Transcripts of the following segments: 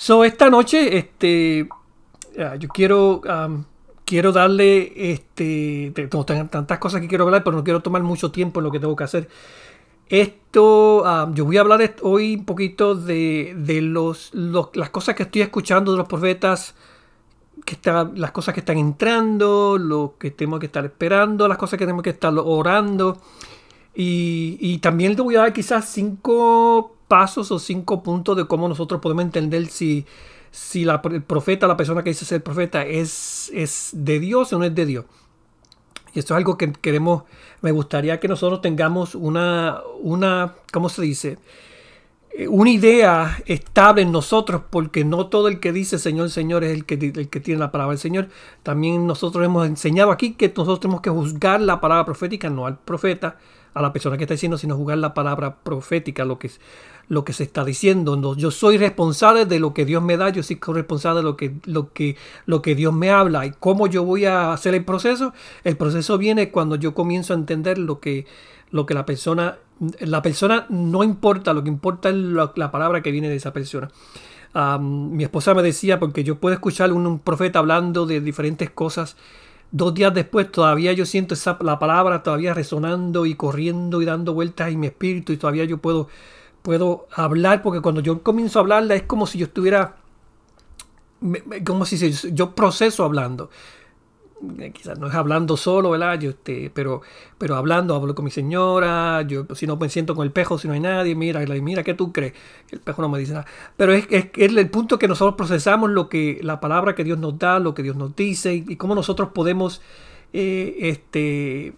So, esta noche, este, ah, yo quiero, quiero darle, este, tengo tantas cosas que quiero hablar, pero no quiero tomar mucho tiempo en lo que tengo que hacer. Esto, yo voy a hablar hoy un poquito de, los, las cosas que estoy escuchando de los profetas, que está, las cosas que están entrando, lo que tenemos que estar esperando, las cosas que tenemos que estar orando. Y, y también te voy a dar quizás cinco pasos o cinco puntos de cómo nosotros podemos entender si, si la, el profeta, la persona que dice ser profeta, es, es de Dios o no es de Dios. Y esto es algo que queremos, me gustaría que nosotros tengamos una, una ¿cómo se dice? Eh, una idea estable en nosotros, porque no todo el que dice Señor, Señor es el que, el que tiene la palabra del Señor. También nosotros hemos enseñado aquí que nosotros tenemos que juzgar la palabra profética, no al profeta, a la persona que está diciendo, sino juzgar la palabra profética, lo que, lo que se está diciendo. yo soy responsable de lo que Dios me da, yo soy responsable de lo que, lo, que, lo que Dios me habla. ¿Y cómo yo voy a hacer el proceso? El proceso viene cuando yo comienzo a entender lo que, lo que la persona, la persona no importa, lo que importa es la, palabra que viene de esa persona. mi esposa me decía, porque yo puedo escuchar un, un profeta hablando de diferentes cosas, Dos días después todavía yo siento esa, la palabra todavía resonando y corriendo y dando vueltas en mi espíritu y todavía yo puedo, puedo hablar porque cuando yo comienzo a hablarla es como si yo estuviera, como si yo proceso hablando. Eh, quizás no es hablando solo, ¿verdad? Yo, este, pero, pero hablando, hablo con mi señora, yo si no me siento con el pejo, si no hay nadie, mira, mira, ¿qué tú crees? El pejo no me dice nada. Pero es, es, el punto que nosotros procesamos lo que, la palabra que Dios nos da, lo que Dios nos dice, y, cómo nosotros podemos eh, este,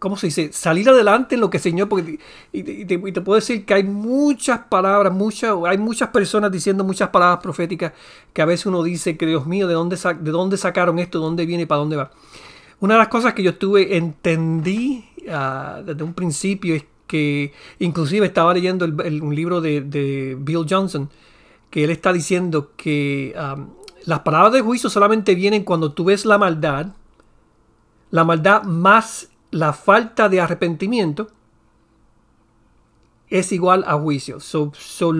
¿cómo se dice? Salir adelante en lo que Señor, porque y, te, puedo decir que hay muchas palabras, muchas, hay muchas personas diciendo muchas palabras proféticas que a veces uno dice que Dios mío, ¿de dónde, de dónde sacaron esto? ¿De dónde viene para dónde va? Una de las cosas que yo tuve, entendí ah, desde un principio es que inclusive estaba leyendo un libro de, Bill Johnson, que él está diciendo que las palabras de juicio solamente vienen cuando tú ves la maldad, la maldad más la falta de arrepentimiento es igual a juicio. Son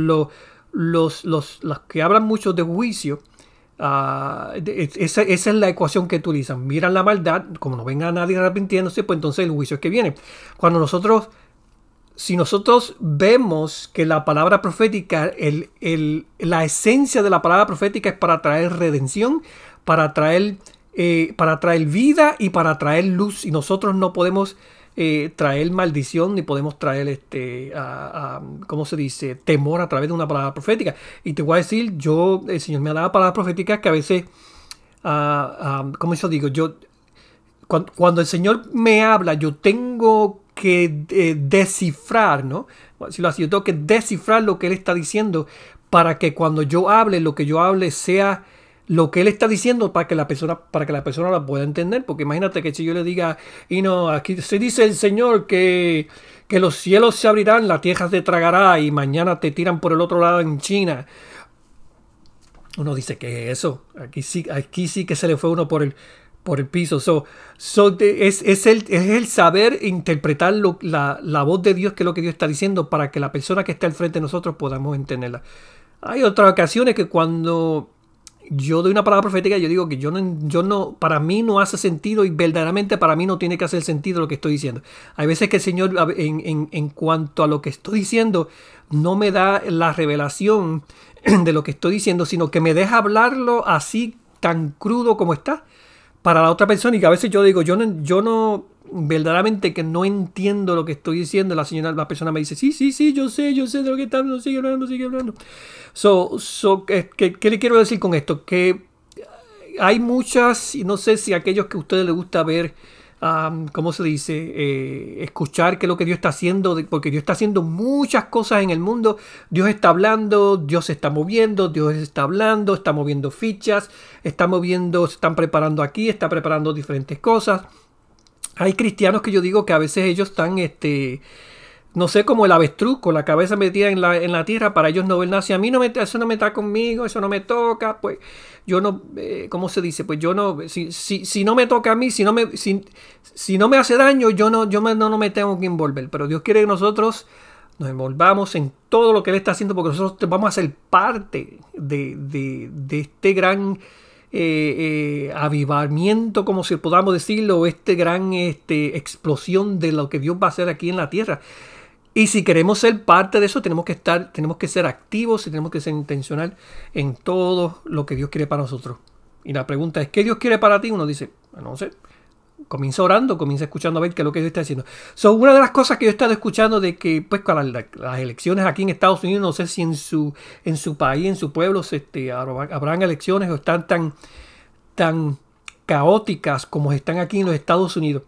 los, los, que hablan mucho de juicio, ah, esa, es la ecuación que utilizan. Miran la maldad, como no venga nadie arrepintiéndose, pues entonces el juicio es que viene. Cuando nosotros, si nosotros vemos que la palabra profética, el, la esencia de la palabra profética es para traer redención, para traer eh, para traer vida y para traer luz. Y nosotros no podemos eh, traer maldición ni podemos traer, este, ¿cómo se dice?, temor a través de una palabra profética. Y te voy a decir, yo, el Señor me ha dado palabras proféticas que a veces, uh, ¿cómo eso digo? Yo, cuando, el Señor me habla, yo tengo que eh, descifrar, ¿no? Si lo así, yo tengo que descifrar lo que Él está diciendo para que cuando yo hable, lo que yo hable sea lo que él está diciendo para que la persona, para que la persona la pueda entender. Porque imagínate que si yo le diga, y no, aquí se dice el Señor que, que los cielos se abrirán, la tierra te tragará y mañana te tiran por el otro lado en China. Uno dice que eso, aquí sí, aquí sí que se le fue uno por el, por el piso. So, es, es, el, es el saber interpretar la, la voz de Dios, que es lo que Dios está diciendo, para que la persona que está al frente de nosotros podamos entenderla. Hay otras ocasiones que cuando yo doy una palabra profética y yo digo que yo no, yo no, para mí no hace sentido y verdaderamente para mí no tiene que hacer sentido lo que estoy diciendo. Hay veces que el Señor, en, en, cuanto a lo que estoy diciendo, no me da la revelación de lo que estoy diciendo, sino que me deja hablarlo así tan crudo como está para la otra persona y que a veces yo digo, yo no, yo no, verdaderamente que no entiendo lo que estoy diciendo, la señora, la persona me dice, sí, sí, sí, yo sé, yo sé de lo que está hablando, sigue hablando, sigue hablando. So, so, ¿qué, ¿qué, le quiero decir con esto? Que hay muchas, y no sé si a aquellos que a ustedes les gusta ver ¿cómo se dice? Eh, escuchar qué es lo que Dios está haciendo, porque Dios está haciendo muchas cosas en el mundo. Dios está hablando, Dios se está moviendo, Dios está hablando, está moviendo fichas, está moviendo, se están preparando aquí, está preparando diferentes cosas. Hay cristianos que yo digo que a veces ellos están, este, no sé, como el avestruz, con la cabeza metida en la, en la tierra, para ellos no ver nada. Si a mí no me, eso no me está conmigo, eso no me toca, pues yo no, eh, ¿cómo se dice? Pues yo no, si, si, si, no me toca a mí, si no me, si, si no me hace daño, yo no, yo no, no me tengo que envolver. Pero Dios quiere que nosotros nos envolvamos en todo lo que Él está haciendo, porque nosotros vamos a ser parte de, de, de este gran eh, eh, avivamiento, como si podamos decirlo, este gran este, explosión de lo que Dios va a hacer aquí en la tierra. Y si queremos ser parte de eso, tenemos que estar, tenemos que ser activos y tenemos que ser intencional en todo lo que Dios quiere para nosotros. Y la pregunta es, ¿qué Dios quiere para ti? Uno dice, no sé, comienza orando, comienza escuchando a ver qué es lo que Dios está haciendo. Son una de las cosas que yo he estado escuchando de que, pues, con las, elecciones aquí en Estados Unidos, no sé si en su, en su país, en su pueblo, este, habrán elecciones o están tan, tan caóticas como están aquí en los Estados Unidos.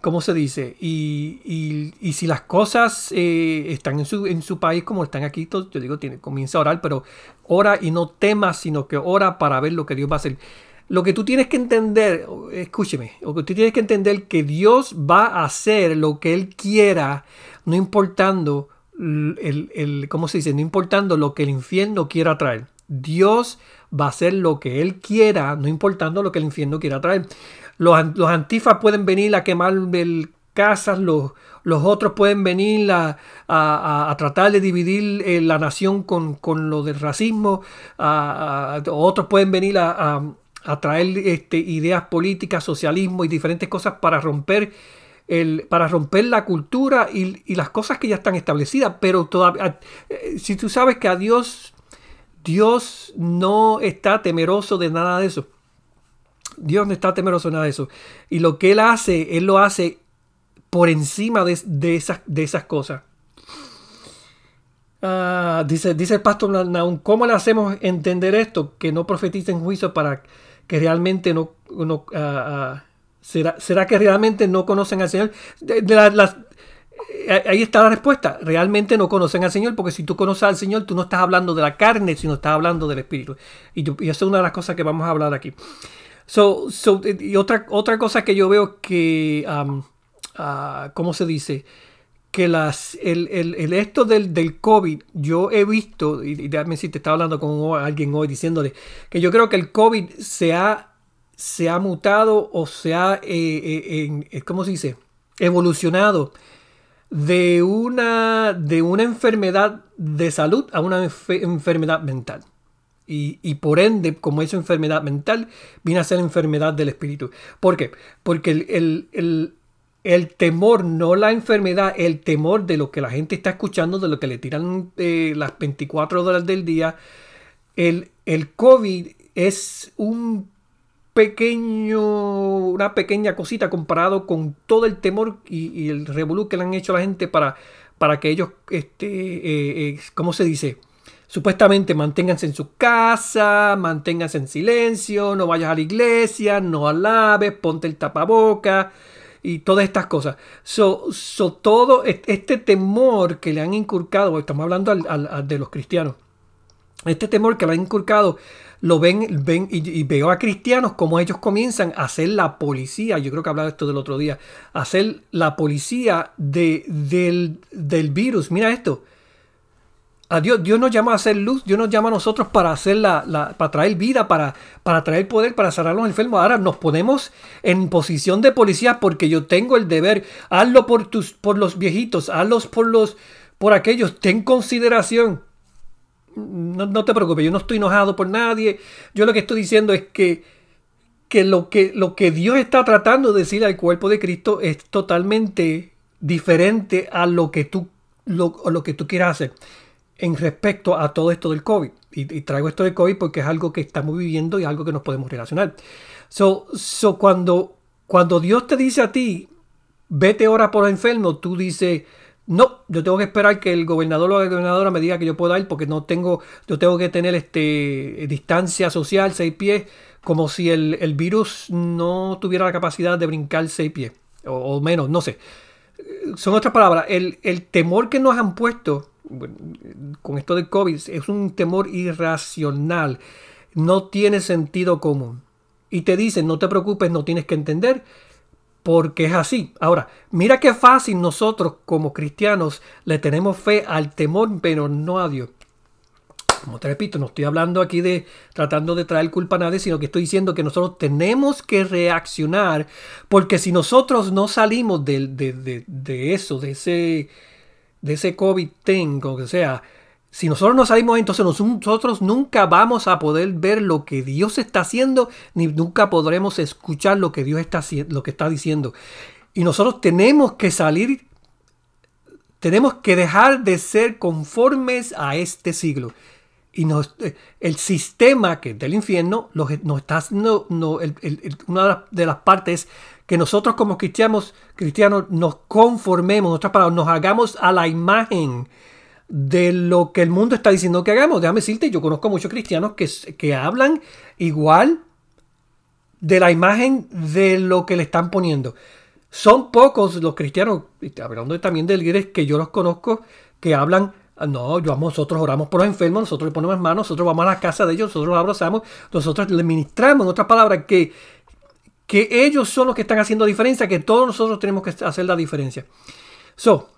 ¿cómo se dice? Y, si las cosas eh, están en su, en su país como están aquí, yo digo, tiene, comienza a orar, pero ora y no temas, sino que ora para ver lo que Dios va a hacer. Lo que tú tienes que entender, escúcheme, lo que tú tienes que entender que Dios va a hacer lo que Él quiera, no importando el, el, ¿cómo se dice? No importando lo que el infierno quiera traer. Dios va a hacer lo que Él quiera, no importando lo que el infierno quiera traer. Los, los antifas pueden venir a quemar el casas, los, los otros pueden venir a, a, tratar de dividir eh, la nación con, con, lo del racismo, otros pueden venir a, traer este, ideas políticas, socialismo y diferentes cosas para romper, el, para romper la cultura y, las cosas que ya están establecidas. Pero todavía, eh, si tú sabes que a Dios, Dios no está temeroso de nada de eso. Dios no está temeroso de nada de eso. Y lo que Él hace, Él lo hace por encima de, esas, de esas cosas. Ah, dice, dice el pastor Naum, ¿cómo le hacemos entender esto? Que no profeticen juicio para que realmente no... no ah, ah, ¿será, ¿será, que realmente no conocen al Señor? Eh, ahí está la respuesta. Realmente no conocen al Señor, porque si tú conoces al Señor, tú no estás hablando de la carne, sino estás hablando del Espíritu. Y, y eso es una de las cosas que vamos a hablar aquí. So, so, y otra, otra cosa que yo veo que, uh, ¿cómo se dice? Que las, el, el, el esto del, del, COVID, yo he visto, y, déjame si te estaba hablando con alguien hoy diciéndole, que yo creo que el COVID se ha, se ha mutado o se ha, eh, eh, eh, ¿cómo se dice? Evolucionado de una, de una enfermedad de salud a una enfermedad mental. Y, por ende, como es enfermedad mental, viene a ser enfermedad del espíritu. ¿Por qué? Porque el, temor, no la enfermedad, el temor de lo que la gente está escuchando, de lo que le tiran eh, las 24 horas del día, el, el COVID es un pequeño, una pequeña cosita comparado con todo el temor y, el revolú que le han hecho a la gente para, para que ellos, este, eh, eh, ¿cómo se dice? Supuestamente manténganse en su casa, manténganse en silencio, no vayas a la iglesia, no alabes, ponte el tapaboca y todas estas cosas. So, todo este temor que le han inculcado, estamos hablando de los cristianos, este temor que le han inculcado, lo ven, ven y, veo a cristianos como ellos comienzan a hacer la policía, yo creo que hablaba esto del otro día, a hacer la policía de, del, del virus. Mira esto a Dios, Dios nos llama a hacer luz, Dios nos llama a nosotros para hacer la, para traer vida, para, para traer poder, para sanar a los enfermos. Ahora nos ponemos en posición de policía porque yo tengo el deber. Hazlo por tus, por los viejitos, hazlo por los, por aquellos. Ten consideración. No, no, te preocupes, yo no estoy enojado por nadie. Yo lo que estoy diciendo es que, que, lo, que lo que Dios está tratando de decir al cuerpo de Cristo es totalmente diferente a lo que tú, lo, lo que tú quieras hacer en respecto a todo esto del COVID. Y, traigo esto del COVID porque es algo que estamos viviendo y algo que nos podemos relacionar. So, cuando, Dios te dice a ti, vete ahora por el enfermo, tú dices, no, yo tengo que esperar que el gobernador o la gobernadora me diga que yo pueda ir porque no tengo, yo tengo que tener este, distancia social, seis pies, como si el, virus no tuviera la capacidad de brincar seis pies, o, menos, no sé. Son otras palabras, el temor que nos han puesto con esto del COVID es un temor irracional, no tiene sentido común. Y te dicen, no te preocupes, no tienes que entender, porque es así. Ahora, mira qué fácil nosotros como cristianos le tenemos fe al temor, pero no a Dios. Como te repito, no estoy hablando aquí de tratando de traer culpa a nadie, sino que estoy diciendo que nosotros tenemos que reaccionar, porque si nosotros no salimos de, de, de eso, de ese de ese COVID tengo, o sea, si nosotros no salimos, entonces nosotros nunca vamos a poder ver lo que Dios está haciendo, ni nunca podremos escuchar lo que Dios está, lo que está diciendo. Y nosotros tenemos que salir, tenemos que dejar de ser conformes a este siglo. Y eh, el sistema que del infierno nos, está haciendo, no, una de las partes que nosotros como cristianos, cristianos nos conformemos, otras palabras, nos hagamos a la imagen de lo que el mundo está diciendo que hagamos. Déjame decirte, yo conozco muchos cristianos que, que hablan igual de la imagen de lo que le están poniendo. Son pocos los cristianos, hablando también de líderes que yo los conozco, que hablan, no, yo, nosotros oramos por los enfermos, nosotros le ponemos manos, nosotros vamos a la casa de ellos, nosotros los abrazamos, nosotros les ministramos, en otras palabras, que que ellos son los que están haciendo diferencia, que todos nosotros tenemos que hacer la diferencia. So,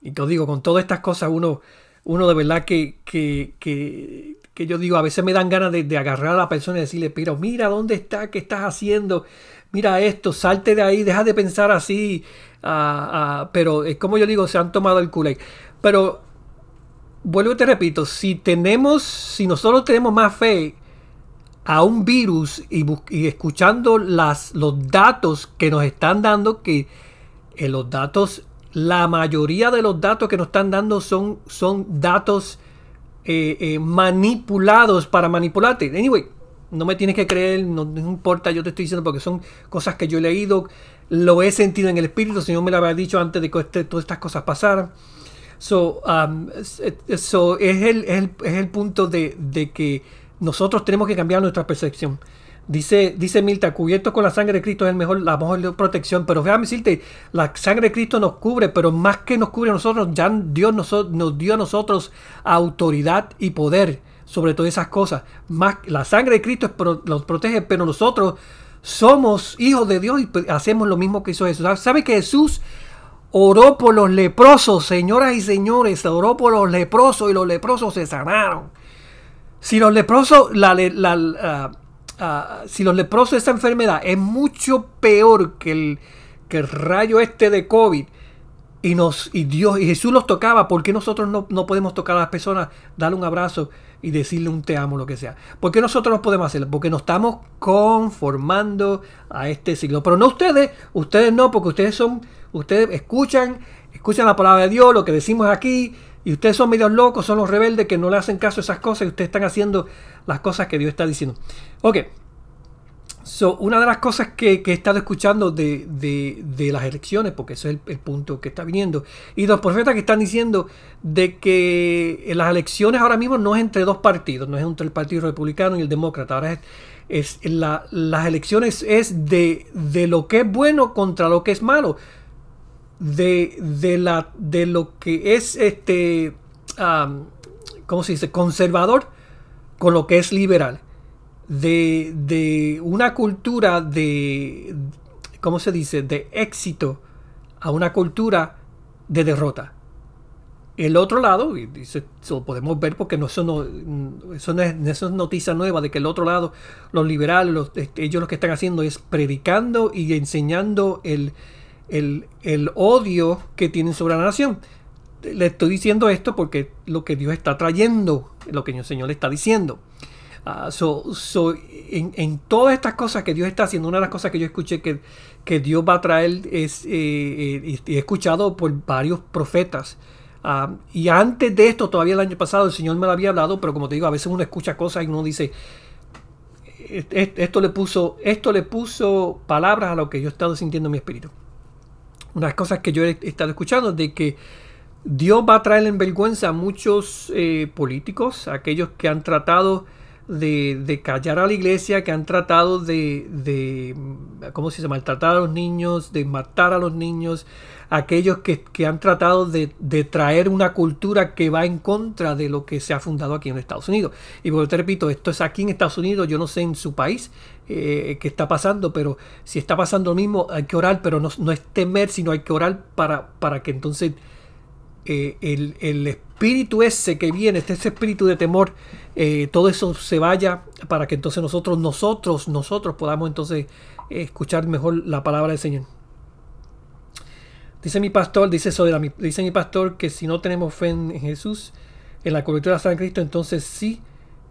y te digo, con todas estas cosas, uno, uno de verdad que, que, que, yo digo, a veces me dan ganas de, agarrar a la persona y decirle, pero mira dónde está, qué estás haciendo, mira esto, salte de ahí, deja de pensar así. Ah, ah, pero es como yo digo, se han tomado el culé. Pero vuelvo y te repito, si tenemos, si nosotros tenemos más fe a un virus y, escuchando las, los datos que nos están dando, que en los datos, la mayoría de los datos que nos están dando son, son datos eh, eh, manipulados para manipularte. Anyway, no me tienes que creer, no, importa, yo te estoy diciendo porque son cosas que yo he leído, lo he sentido en el espíritu, el Señor me lo había dicho antes de que este, todas estas cosas pasaran. So, um, so es, el, es, el, punto de, de que nosotros tenemos que cambiar nuestra percepción. Dice, dice Milta, cubierto con la sangre de Cristo es el mejor, la mejor protección. Pero déjame decirte, la sangre de Cristo nos cubre, pero más que nos cubre a nosotros, ya Dios nos, nos dio a nosotros autoridad y poder sobre todas esas cosas. Más, la sangre de Cristo nos protege, pero nosotros somos hijos de Dios y hacemos lo mismo que hizo Jesús. ¿Sabe que Jesús oró por los leprosos, señoras y señores? Oró por los leprosos y los leprosos se sanaron. Si los leprosos, la, ah, ah, si los leprosos, esta enfermedad es mucho peor que el, rayo este de COVID, y, nos, y Dios y Jesús los tocaba, ¿por qué nosotros no, no, podemos tocar a las personas, darle un abrazo y decirle un te amo, lo que sea? ¿Por qué nosotros no podemos hacerlo? Porque nos estamos conformando a este siglo. Pero no ustedes, ustedes no, porque ustedes son, ustedes escuchan, escuchan la palabra de Dios, lo que decimos aquí, y ustedes son medios locos, son los rebeldes que no le hacen caso a esas cosas y ustedes están haciendo las cosas que Dios está diciendo. Ok. So, una de las cosas que, he estado escuchando de, las elecciones, porque ese es el, punto que está viniendo, y los profetas que están diciendo de que las elecciones ahora mismo no es entre dos partidos, no es entre el Partido Republicano y el Demócrata, ahora es, las elecciones es de, de lo que es bueno contra lo que es malo de, de, la, de lo que es este, ¿cómo se dice? Conservador con lo que es liberal. De, de una cultura de, ¿cómo se dice? De éxito a una cultura de derrota. El otro lado, y eso lo podemos ver porque no, eso, no, eso, no es, eso es noticia nueva de que el otro lado, los liberales, los, este, ellos lo que están haciendo es predicando y enseñando el, el, odio que tienen sobre la nación. Le estoy diciendo esto porque lo que Dios está trayendo, lo que el Señor le está diciendo. Ah, en, todas estas cosas que Dios está haciendo, una de las cosas que yo escuché que, que Dios va a traer es, eh, eh, he escuchado por varios profetas. Ah, y antes de esto, todavía el año pasado, el Señor me lo había hablado, pero como te digo, a veces uno escucha cosas y uno dice, esto le puso, esto le puso palabras a lo que yo he estado sintiendo en mi espíritu unas cosas que yo he estado escuchando de que Dios va a traer en vergüenza a muchos eh, políticos, aquellos que han tratado de, callar a la iglesia, que han tratado de, de ¿cómo se dice?, maltratar a los niños, de matar a los niños, aquellos que, han tratado de, traer una cultura que va en contra de lo que se ha fundado aquí en Estados Unidos. Y por te repito, esto es aquí en Estados Unidos, yo no sé en su país eh, qué está pasando, pero si está pasando lo mismo, hay que orar, pero no, no es temer, sino hay que orar para, para que entonces eh, el, espíritu ese que viene, este, ese espíritu de temor, eh, todo eso se vaya para que entonces nosotros, nosotros, nosotros podamos entonces escuchar mejor la palabra del Señor. Dice mi pastor, dice eso de dice mi pastor que si no tenemos fe en Jesús, en la cobertura de San Cristo, entonces sí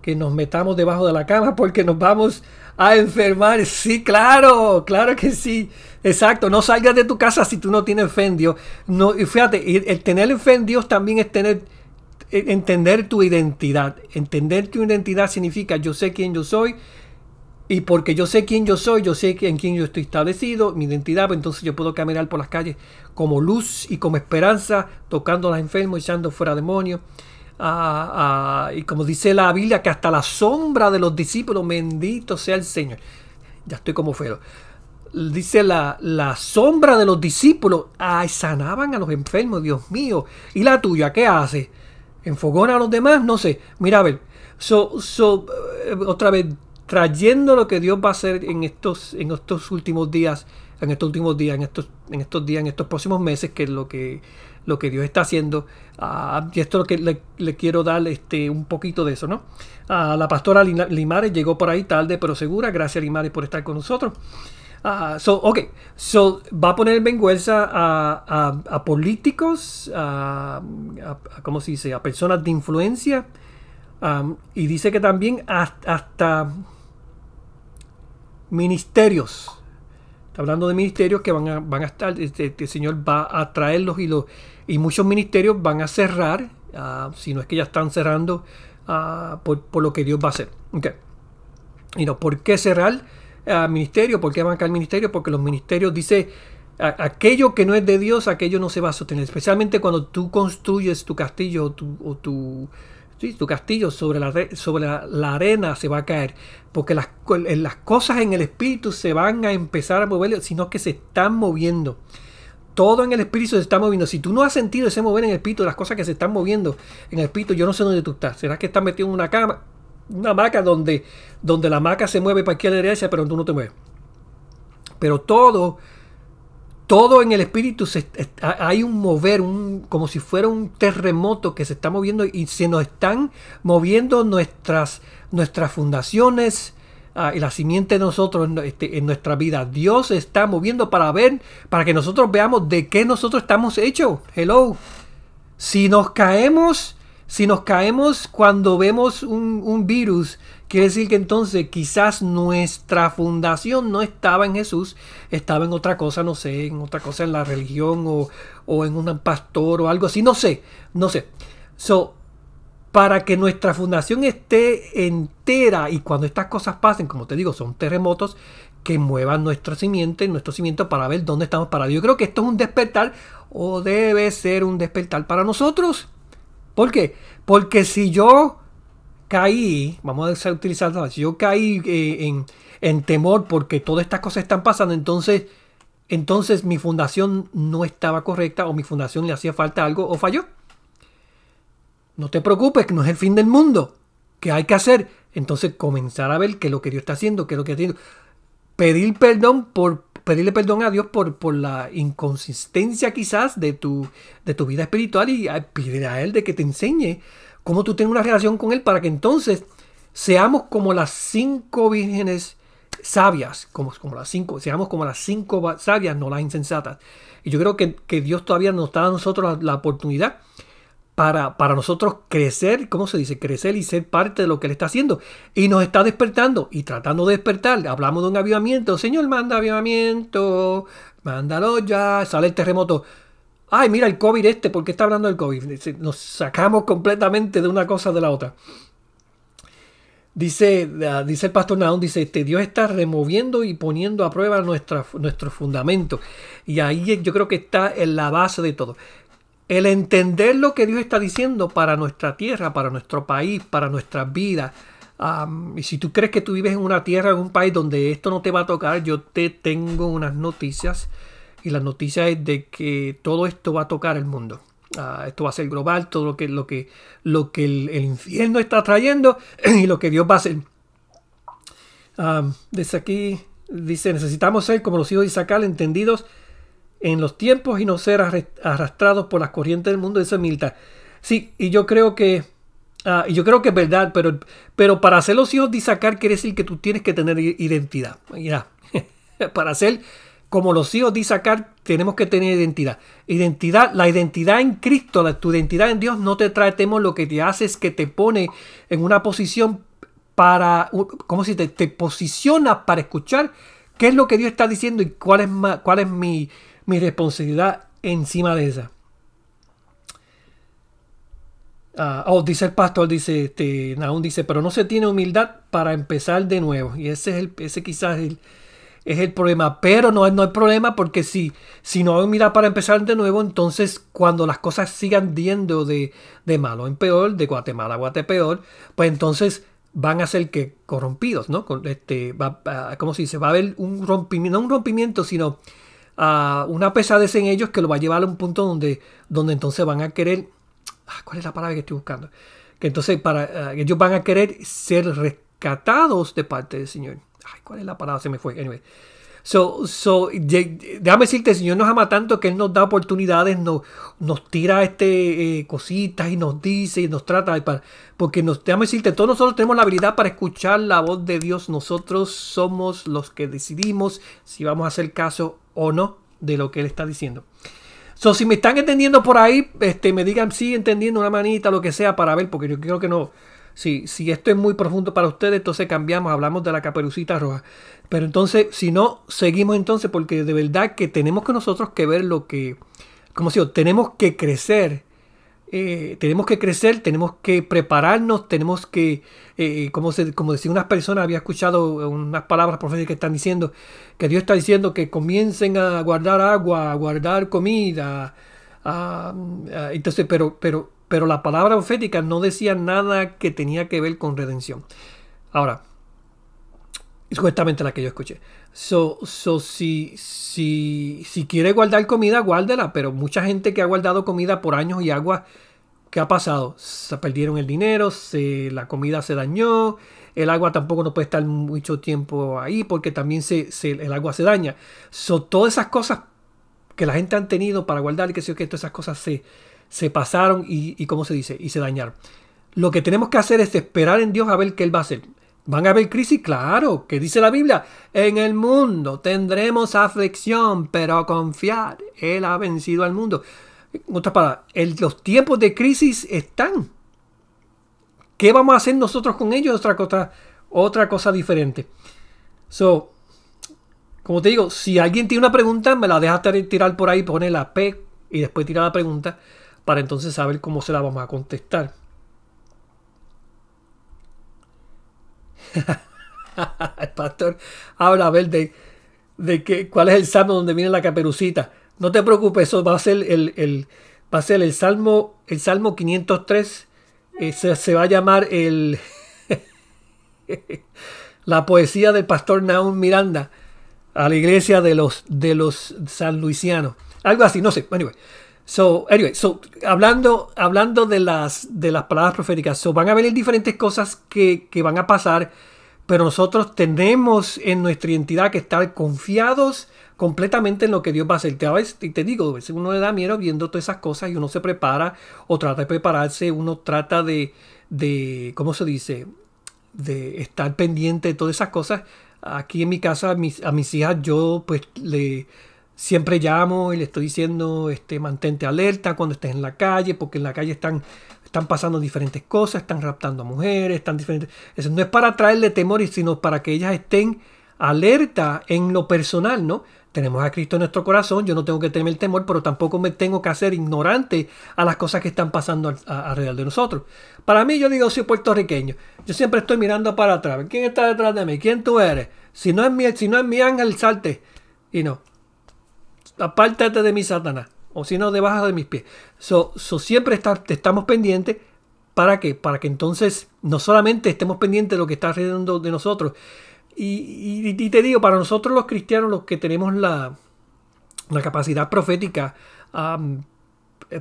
que nos metamos debajo de la cama porque nos vamos a enfermar. Sí, claro, claro que sí. Exacto, no salgas de tu casa si tú no tienes fe en Dios. No, y fíjate, el tener fe en Dios también es tener entender tu identidad. Entender tu identidad significa yo sé quién yo soy y porque yo sé quién yo soy, yo sé en quién yo estoy establecido, mi identidad, pues entonces yo puedo caminar por las calles como luz y como esperanza, tocando a los enfermos, echando fuera demonios. Ah, ah, y como dice la Biblia, que hasta la sombra de los discípulos, bendito sea el Señor. Ya estoy como feo. Dice la, la sombra de los discípulos, ay, sanaban a los enfermos, Dios mío. ¿Y la tuya qué hace? ¿Enfogona a los demás? No sé. Mira, a ver. So, so, eh, otra vez, trayendo lo que Dios va a hacer en estos, en estos últimos días, en estos últimos días, en estos, en estos días, en estos próximos meses, que es lo que lo que Dios está haciendo. Ah, y esto es lo que le, quiero dar este, un poquito de eso, ¿no? Uh, la pastora Limares llegó por ahí tarde, pero segura. Gracias, Limares, por estar con nosotros. So, ok, so va a poner en vergüenza a, a, políticos, a, ¿cómo se dice? A personas de influencia. Um, y dice que también hasta ministerios Está hablando de ministerios que van a, van a estar, este, este, Señor va a traerlos y, los, y muchos ministerios van a cerrar, uh, si no es que ya están cerrando uh, por, por, lo que Dios va a hacer. Okay. Y no, ¿por qué cerrar ministerio? ¿Por qué van a caer ministerio? Porque los ministerios dice aquello que no es de Dios, aquello no se va a sostener. Especialmente cuando tú construyes tu castillo tu, o tu tu castillo sobre, la, sobre la, arena se va a caer, porque las, las cosas en el espíritu se van a empezar a mover, sino que se están moviendo. Todo en el espíritu se está moviendo. Si tú no has sentido ese mover en el espíritu, las cosas que se están moviendo en el espíritu, yo no sé dónde tú estás. ¿Será que estás metido en una cama, una maca donde, donde la maca se mueve para izquierda y derecha, pero tú no te mueves? Pero todo todo en el espíritu hay un mover, un, como si fuera un terremoto que se está moviendo y se nos están moviendo nuestras, nuestras fundaciones ah, y la simiente de nosotros este, en, nuestra vida. Dios se está moviendo para ver, para que nosotros veamos de qué nosotros estamos hechos. Hello. Si nos caemos, si nos caemos cuando vemos un, virus, Quiere decir que entonces quizás nuestra fundación no estaba en Jesús, estaba en otra cosa, no sé, en otra cosa en la religión o, en un pastor o algo así, no sé, no sé. So, para que nuestra fundación esté entera y cuando estas cosas pasen, como te digo, son terremotos que muevan nuestro cimiento, nuestro cimiento para ver dónde estamos parados. Yo creo que esto es un despertar o debe ser un despertar para nosotros. ¿Por qué? Porque si yo caí, vamos a utilizar, si yo caí eh, en, temor porque todas estas cosas están pasando, entonces, entonces mi fundación no estaba correcta o mi fundación le hacía falta algo o falló. No te preocupes, que no es el fin del mundo. ¿Qué hay que hacer? Entonces comenzar a ver qué es lo que Dios está haciendo, qué es lo que está haciendo. Pedir perdón por pedirle perdón a Dios por, por la inconsistencia quizás de tu, de tu vida espiritual y pedir a Él de que te enseñe cómo tú tienes una relación con Él para que entonces seamos como las cinco vírgenes sabias, como, como las cinco, seamos como las cinco sabias, no las insensatas. Y yo creo que, Dios todavía nos da a nosotros la, oportunidad para, para, nosotros crecer, ¿cómo se dice? Crecer y ser parte de lo que Él está haciendo. Y nos está despertando y tratando de despertar. Hablamos de un avivamiento. Señor, manda avivamiento. Mándalo ya. Sale el terremoto ay, mira el COVID este, ¿por qué está hablando del COVID? Nos sacamos completamente de una cosa de la otra. Dice, ah, dice el pastor Naón, dice, este, Dios está removiendo y poniendo a prueba nuestra, nuestro fundamento. Y ahí yo creo que está en la base de todo. El entender lo que Dios está diciendo para nuestra tierra, para nuestro país, para nuestra vida, y si tú crees que tú vives en una tierra, en un país donde esto no te va a tocar, yo te tengo unas noticias. Y la noticia es de que todo esto va a tocar el mundo. Ah, esto va a ser global, todo lo que, lo que, lo que el, infierno está trayendo y lo que Dios va a hacer. desde aquí dice, necesitamos ser como los hijos de Isaac, entendidos en los tiempos y no ser arrastrados por las corrientes del mundo. Es militar. Sí, y yo creo que Ah, yo creo que es verdad, pero, pero para ser los hijos de Isaac quiere decir que tú tienes que tener identidad. Ya. para ser como los hijos de Isaac tenemos que tener identidad. Identidad, la identidad en Cristo, tu identidad en Dios no te trae temor, lo que te hace es que te pone en una posición para, ¿cómo si te, te posiciona para escuchar qué es lo que Dios está diciendo y cuál es, cuál es mi, mi responsabilidad encima de esa. Uh, oh, dice el pastor, dice, este, dice, pero no se tiene humildad para empezar de nuevo. Y ese es el, ese quizás el, es el problema. Pero no, no hay problema porque si, si no hay humildad para empezar de nuevo, entonces cuando las cosas sigan yendo de, de malo en peor, de Guatemala a Guatepeor, pues entonces van a ser que corrompidos, ¿no? Este, va, ¿Cómo se dice? Va a haber un rompimiento, no un rompimiento, sino uh, una pesadez en ellos que lo va a llevar a un punto donde, donde entonces van a querer Ah, ¿Cuál es la palabra que estoy buscando? Que entonces para, eh, ellos van a querer ser rescatados de parte del Señor. Ay, ¿cuál es la palabra? Se me fue. Anyway. So, so, déjame decirte, el Señor nos ama tanto que Él nos da oportunidades, nos, nos tira este, eh, cositas y nos dice y nos trata. Para, porque déjame decirte, todos nosotros tenemos la habilidad para escuchar la voz de Dios. Nosotros somos los que decidimos si vamos a hacer caso o no de lo que Él está diciendo. So, si me están entendiendo por ahí, este, me digan sí, entendiendo una manita, lo que sea, para ver, porque yo creo que no. Si, si esto es muy profundo para ustedes, entonces cambiamos, hablamos de la caperucita roja. Pero entonces, si no, seguimos entonces, porque de verdad que tenemos que nosotros que ver lo que, como si tenemos que crecer eh, tenemos que crecer, tenemos que prepararnos, tenemos que, eh, como, se, como decía unas personas, había escuchado unas palabras proféticas que están diciendo, que Dios está diciendo que comiencen a guardar agua, a guardar comida. entonces, pero, pero, pero la palabra profética no decía nada que tenía que ver con redención. Ahora, es supuestamente la que yo escuché. So, si, si, si quiere guardar comida, guárdela, pero mucha gente que ha guardado comida por años y agua, ¿qué ha pasado? Se perdieron el dinero, la comida se dañó, el agua tampoco no puede estar mucho tiempo ahí porque también el agua se daña. So, todas esas cosas que la gente han tenido para guardar, que que esas cosas se, se pasaron y, y, ¿cómo se dice? Y se dañaron. Lo que tenemos que hacer es esperar en Dios a ver qué Él va a hacer. ¿Van a haber crisis? Claro, que dice la Biblia. En el mundo tendremos aflicción, pero confiar. Él ha vencido al mundo. En otras palabras, los tiempos de crisis están. ¿Qué vamos a hacer nosotros con ellos? Otra cosa, otra cosa diferente. So, como te digo, si alguien tiene una pregunta, me la deja tirar por ahí, pone la P y después tira la pregunta para entonces saber cómo se la vamos a contestar. el pastor habla a ver de, de cuál es el salmo donde viene la caperucita. No te preocupes, eso va a ser el, el va a ser el salmo, el salmo 503. Eh, se, va a llamar el la poesía del pastor Naum Miranda a la iglesia de los de los San Luisianos. Algo así, no sé. Anyway. So, anyway, so, hablando, hablando de las, de las palabras proféticas, so, van a venir diferentes cosas que, que van a pasar, pero nosotros tenemos en nuestra identidad que estar confiados completamente en lo que Dios va a hacer. Y te digo, a veces uno le da miedo viendo todas esas cosas y uno se prepara o trata de prepararse, uno trata de, de ¿cómo se dice? De estar pendiente de todas esas cosas. Aquí en mi casa, a mis, hijas, yo pues le siempre llamo y le estoy diciendo, este, mantente alerta cuando estés en la calle, porque en la calle están, están pasando diferentes cosas, están raptando a mujeres, están diferentes. Eso no es para traerle temor, sino para que ellas estén alerta en lo personal, ¿no? Tenemos a Cristo en nuestro corazón, yo no tengo que tener el temor, pero tampoco me tengo que hacer ignorante a las cosas que están pasando alrededor de nosotros. Para mí, yo digo, soy puertorriqueño. Yo siempre estoy mirando para atrás. ¿Quién está detrás de mí? ¿Quién tú eres? Si no es mi, si no es mi ángel, salte. Y no apártate de mi Satanás, o si no, debajo de mis pies. So, siempre estamos pendientes, ¿Para qué? Para que entonces no solamente estemos pendientes de lo que está alrededor de nosotros. Y, te digo, para nosotros los cristianos, los que tenemos la, capacidad profética,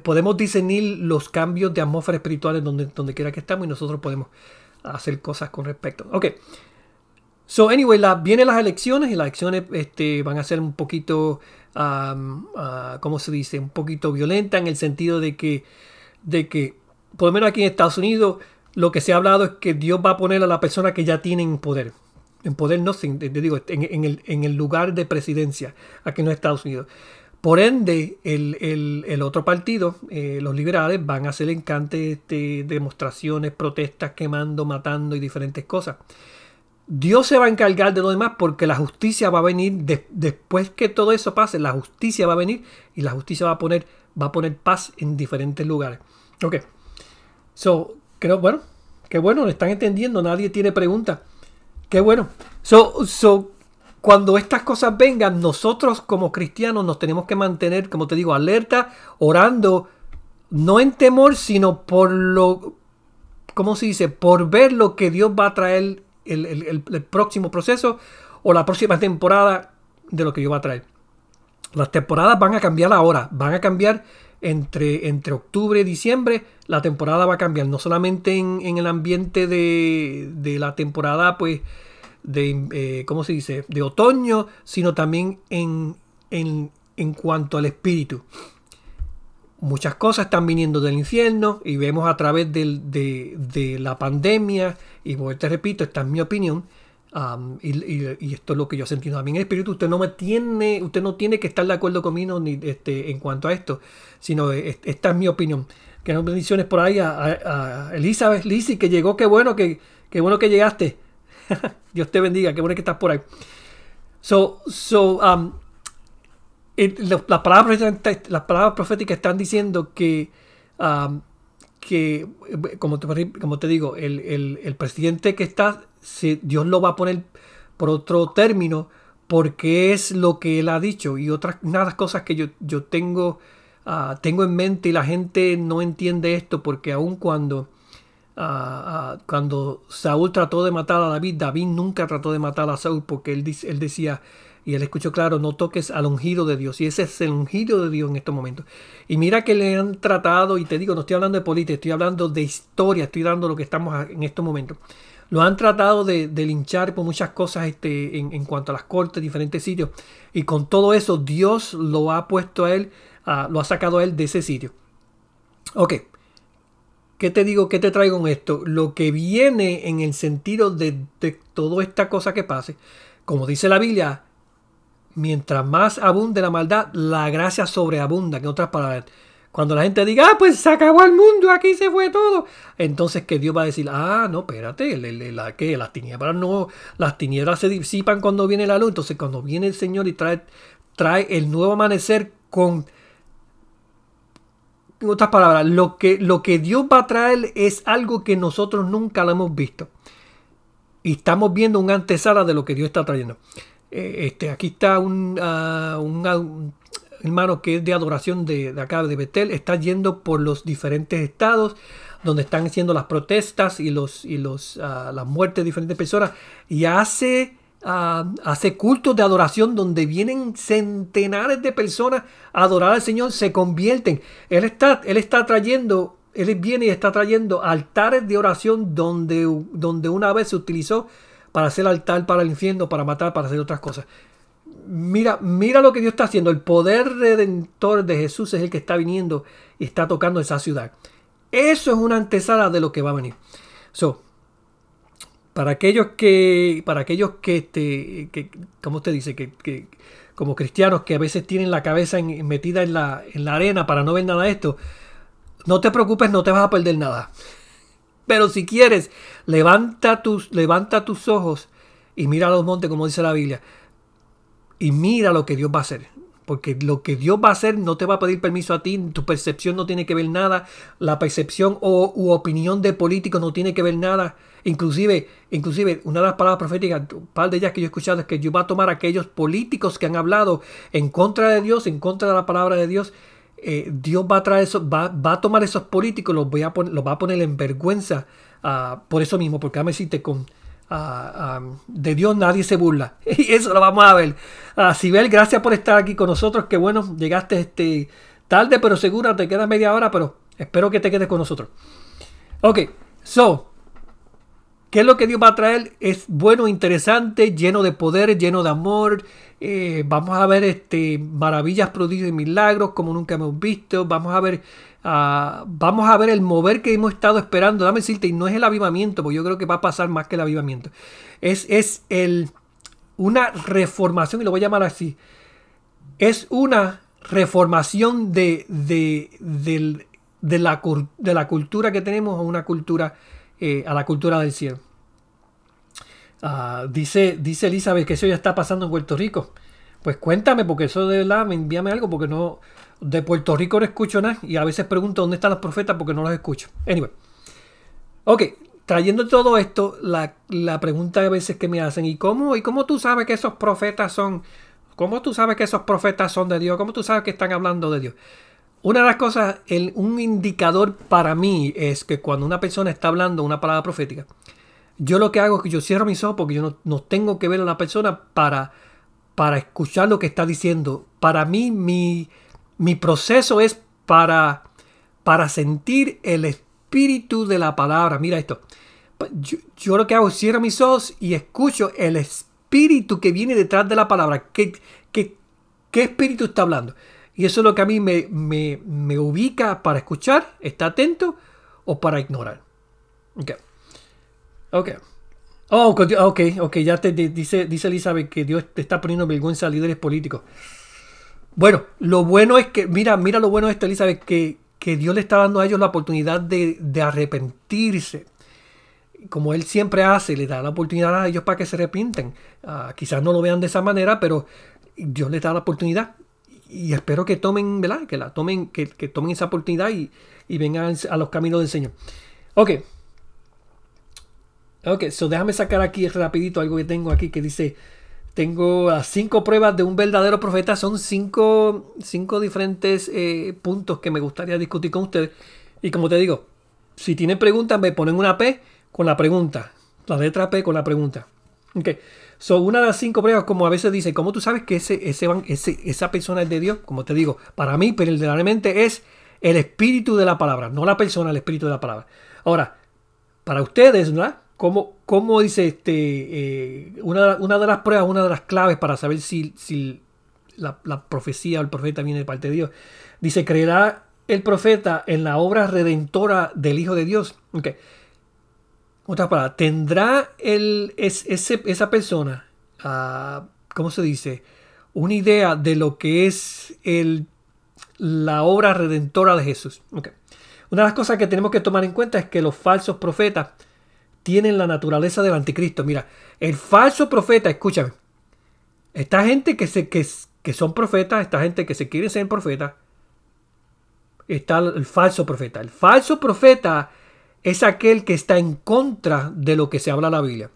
podemos discernir los cambios de atmósfera espirituales donde, donde quiera que estamos y nosotros podemos hacer cosas con respecto. Ok. So, anyway, vienen las elecciones y las elecciones este, van a ser un poquito, um, ¿cómo se dice? Un poquito violenta en el sentido de que, de que, por lo menos aquí en Estados Unidos, lo que se ha hablado es que Dios va a poner a la persona que ya tienen poder. En poder, no sé, te digo, en, el, lugar de presidencia, aquí en Estados Unidos. Por ende, el, otro partido, eh, los liberales, van a hacer encante este, demostraciones, protestas, quemando, matando y diferentes cosas. Dios se va a encargar de lo demás porque la justicia va a venir después que todo eso pase. La justicia va a venir y la justicia va a poner, va a poner paz en diferentes lugares. Ok. So, creo, bueno, qué bueno, le están entendiendo, nadie tiene preguntas. Qué bueno. Cuando estas cosas vengan, nosotros como cristianos nos tenemos que mantener, como te digo, alerta, orando, no en temor, sino por lo, ¿cómo se dice? Por ver lo que Dios va a traer el, próximo proceso o la próxima temporada de lo que Dios va a traer. Las temporadas van a cambiar ahora, van a cambiar entre, entre octubre y diciembre, la temporada va a cambiar, no solamente en, en el ambiente de, de la temporada, pues, de, eh, ¿cómo se dice?, de otoño, sino también en, en, en cuanto al espíritu. Muchas cosas están viniendo del infierno y vemos a través de, de, la pandemia, y te repito, esta es mi opinión, y, esto es lo que yo he sentido también en el espíritu. Usted no me tiene, usted no tiene que estar de acuerdo conmigo ni, este, en cuanto a esto, sino esta es mi opinión. Que no bendiciones por ahí a, Elizabeth Lizzie, que llegó, qué bueno que, qué bueno que llegaste. Dios te bendiga, qué bueno que estás por ahí. So, so, las, palabras, las palabras proféticas están diciendo que, que como, te, como te digo, el, presidente que está, Dios lo va a poner por otro término, porque es lo que él ha dicho y otras cosas que yo, yo tengo, uh, tengo en mente y la gente no entiende esto porque aun cuando cuando Saúl trató de matar a David, David nunca trató de matar a Saúl porque él, él decía, y él escuchó claro, no toques al ungido de Dios. Y ese es el ungido de Dios en estos momentos. Y mira que le han tratado, y te digo, no estoy hablando de política, estoy hablando de historia, estoy dando lo que estamos en estos momentos. Lo han tratado de, linchar por muchas cosas este, en, cuanto a las cortes, diferentes sitios. Y con todo eso, Dios lo ha puesto a él, lo ha sacado a él de ese sitio. Ok, ¿Qué te digo? ¿Qué te traigo con esto? Lo que viene en el sentido de, toda esta cosa que pase, como dice la Biblia, mientras más abunde la maldad, la gracia sobreabunda. En otras palabras, cuando la gente diga, ah, pues se acabó el mundo, aquí se fue todo, entonces que Dios va a decir, ah, no, espérate, las tinieblas no, las tinieblas se disipan cuando viene la luz. Entonces, cuando viene el Señor y trae, trae el nuevo amanecer con en otras palabras, lo que, lo que Dios va a traer es algo que nosotros nunca lo hemos visto. Y estamos viendo un antesala de lo que Dios está trayendo. Eh, este, aquí está un, ah, un, hermano que es de adoración de, acá de Betel. Está yendo por los diferentes estados donde están haciendo las protestas y, los, y los, uh, las muertes de diferentes personas. Y hace hace cultos de adoración donde vienen centenares de personas a adorar al Señor, se convierten. Él está, él está trayendo, él viene y está trayendo altares de oración donde, donde una vez se utilizó para hacer altar para el infierno, para matar, para hacer otras cosas. Mira, mira lo que Dios está haciendo. El poder redentor de Jesús es el que está viniendo y está tocando esa ciudad. Eso es una antesala de lo que va a venir. So, para aquellos que, para aquellos que, este, que ¿cómo usted dice? Que, como cristianos que a veces tienen la cabeza metida en la, en la arena para no ver nada de esto, no te preocupes, no te vas a perder nada. Pero si quieres, levanta tus, levanta tus ojos y mira los montes, como dice la Biblia, y mira lo que Dios va a hacer. Porque lo que Dios va a hacer no te va a pedir permiso a ti, tu percepción no tiene que ver nada, la percepción o u opinión de políticos no tiene que ver nada. Inclusive, inclusive, una de las palabras proféticas, un par de ellas que yo he escuchado es que Dios va a tomar a aquellos políticos que han hablado en contra de Dios, en contra de la palabra de Dios, eh, Dios va a traer eso, va, a tomar esos políticos, los, a va a poner en vergüenza uh, por eso mismo, porque me decirte con uh, de Dios nadie se burla. Y eso lo vamos a ver. Uh, Sibel, gracias por estar aquí con nosotros. Que bueno, llegaste este tarde, pero segura, te queda media hora, pero espero que te quedes con nosotros. Ok, so, ¿qué es lo que Dios va a traer? Es bueno, interesante, lleno de poder, lleno de amor, eh, vamos a ver este, maravillas, prodigios y milagros como nunca hemos visto. Vamos a ver, uh, vamos a ver el mover que hemos estado esperando. Dame decirte, y no es el avivamiento, porque yo creo que va a pasar más que el avivamiento. Es, es el, una reformación, y lo voy a llamar así. Es una reformación de, de, de, la, de la, cultura que tenemos a una cultura, eh, a la cultura del cielo. Ah, dice, dice Elizabeth que eso ya está pasando en Puerto Rico. Pues cuéntame, porque eso de verdad, envíame algo, porque no. De Puerto Rico no escucho nada. Y a veces pregunto dónde están los profetas porque no los escucho. Anyway. Ok, trayendo todo esto, la, pregunta a veces que me hacen, ¿y cómo, ¿y cómo tú sabes que esos profetas son? ¿Cómo tú sabes que esos profetas son de Dios? ¿Cómo tú sabes que están hablando de Dios? Una de las cosas, el, un indicador para mí es que cuando una persona está hablando una palabra profética, yo lo que hago es que yo cierro mis ojos porque yo no, tengo que ver a la persona para, para escuchar lo que está diciendo. Para mí, mi, mi proceso es para, para sentir el espíritu de la palabra. Mira esto. Yo, lo que hago es cierro mis ojos y escucho el espíritu que viene detrás de la palabra. ¿Qué, qué, qué espíritu está hablando? Y eso es lo que a mí me, me, me ubica para escuchar, está atento o para ignorar. Okay. Ok. Oh, ok, ok, ya te dice, dice Elizabeth que Dios te está poniendo vergüenza a líderes políticos. Bueno, lo bueno es que, mira, mira lo bueno de esto, Elizabeth, que, que Dios le está dando a ellos la oportunidad de, arrepentirse. Como Él siempre hace, le da la oportunidad a ellos para que se arrepienten. Ah, quizás no lo vean de esa manera, pero Dios les da la oportunidad. Y espero que tomen, ¿verdad? Que la tomen, que, que tomen esa oportunidad y, y vengan a los caminos del Señor. Ok, Ok, so déjame sacar aquí rapidito algo que tengo aquí que dice, tengo las cinco pruebas de un verdadero profeta. Son cinco, cinco diferentes eh, puntos que me gustaría discutir con ustedes. Y como te digo, si tienen preguntas, me ponen una P con la pregunta. La letra P con la pregunta. Ok, so una de las cinco pruebas, como a veces dice, ¿cómo tú sabes que ese, ese, esa persona es de Dios? Como te digo, para mí, verdaderamente es el espíritu de la palabra, no la persona, el espíritu de la palabra. Ahora, para ustedes, ¿verdad? ¿Cómo, dice este, eh, una, de las pruebas, una de las claves para saber si, si la, profecía o el profeta viene de parte de Dios? Dice, creerá el profeta en la obra redentora del Hijo de Dios. Okay. Otra palabra, tendrá el, ese, esa persona, uh, ¿cómo se dice? Una idea de lo que es el, la obra redentora de Jesús. Una de las cosas que tenemos que tomar en cuenta es que los falsos profetas tienen la naturaleza del anticristo. Mira, el falso profeta, escúchame, esta gente que, se, que, que son profetas, esta gente que se quiere ser profeta, está el falso profeta. El falso profeta es aquel que está en contra de lo que se habla en la Biblia.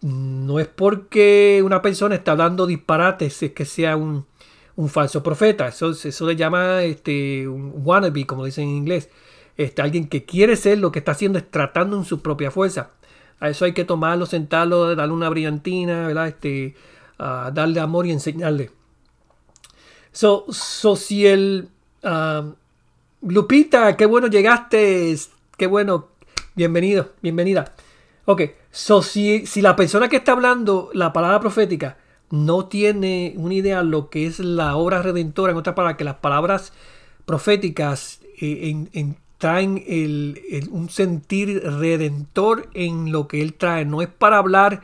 No es porque una persona está hablando disparates es que sea un, falso profeta. Eso, eso le llama este, un wannabe, como dicen en inglés. Este, alguien que quiere ser, lo que está haciendo es tratando en su propia fuerza. A eso hay que tomarlo, sentarlo, darle una brillantina, ¿verdad? Este, darle amor y enseñarle. So, so si el ah, Lupita, qué bueno llegaste, qué bueno, bienvenido, bienvenida. Ok, so si, si la persona que está hablando la palabra profética no tiene una idea de lo que es la obra redentora, en otras palabras, que las palabras proféticas eh, en traen el, un sentir redentor en lo que Él trae. No es para hablar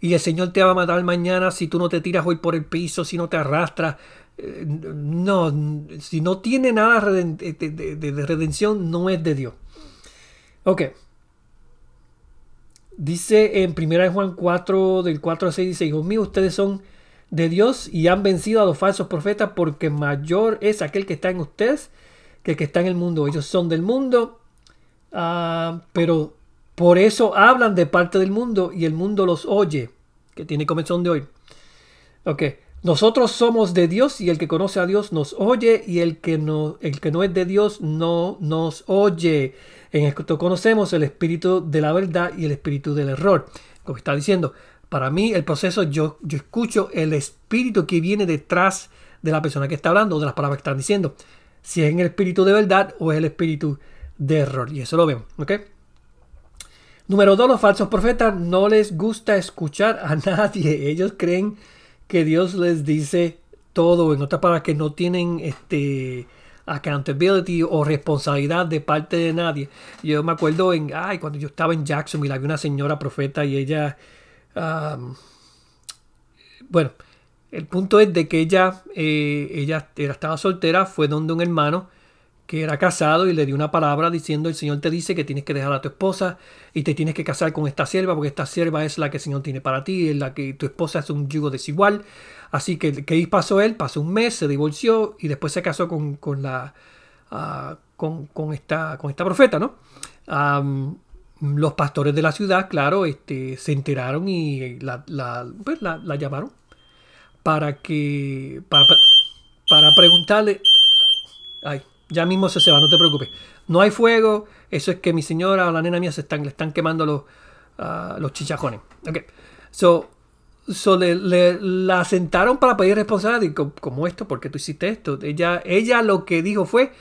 y el Señor te va a matar mañana si tú no te tiras hoy por el piso, si no te arrastras. Eh, no, si no tiene nada de, redención, no es de Dios. Ok. Dice en 1 Juan 4, del 4 a 6, dice, hijos míos, ustedes son de Dios y han vencido a los falsos profetas porque mayor es aquel que está en ustedes que el que está en el mundo. Ellos son del mundo, ah, pero por eso hablan de parte del mundo y el mundo los oye, que tiene comenzón de hoy. Ok, nosotros somos de Dios y el que conoce a Dios nos oye y el que no, el que no es de Dios no nos oye. En esto conocemos el espíritu de la verdad y el espíritu del error. Como está diciendo, para mí el proceso, yo, yo escucho el espíritu que viene detrás de la persona que está hablando, de las palabras que están diciendo. Si es en el espíritu de verdad o es el espíritu de error. Y eso lo vemos. ¿ok? Número dos, los falsos profetas no les gusta escuchar a nadie. Ellos creen que Dios les dice todo, en otras palabras, que no tienen este accountability o responsabilidad de parte de nadie. Yo me acuerdo en, ay, cuando yo estaba en Jacksonville, había una señora profeta y ella, bueno, el punto es de que ella, eh, ella estaba soltera, fue donde un hermano que era casado y le dio una palabra diciendo el Señor te dice que tienes que dejar a tu esposa y te tienes que casar con esta sierva porque esta sierva es la que el Señor tiene para ti, es la que tu esposa es un yugo desigual. Así que, ¿qué pasó él? Pasó un mes, se divorció y después se casó con, la, ah, con, esta, con esta profeta, ¿no? los pastores de la ciudad, claro, este, se enteraron y la, la, pues, la, llamaron para que, para, para preguntarle, ay, ya mismo se, se va, no te preocupes. No hay fuego. Eso es que mi señora o la nena mía se están, le están quemando los, uh, los chichajones. Ok. So, so le, la sentaron para pedir responsabilidad. como esto, porque tú hiciste esto? Ella, ella lo que dijo fue: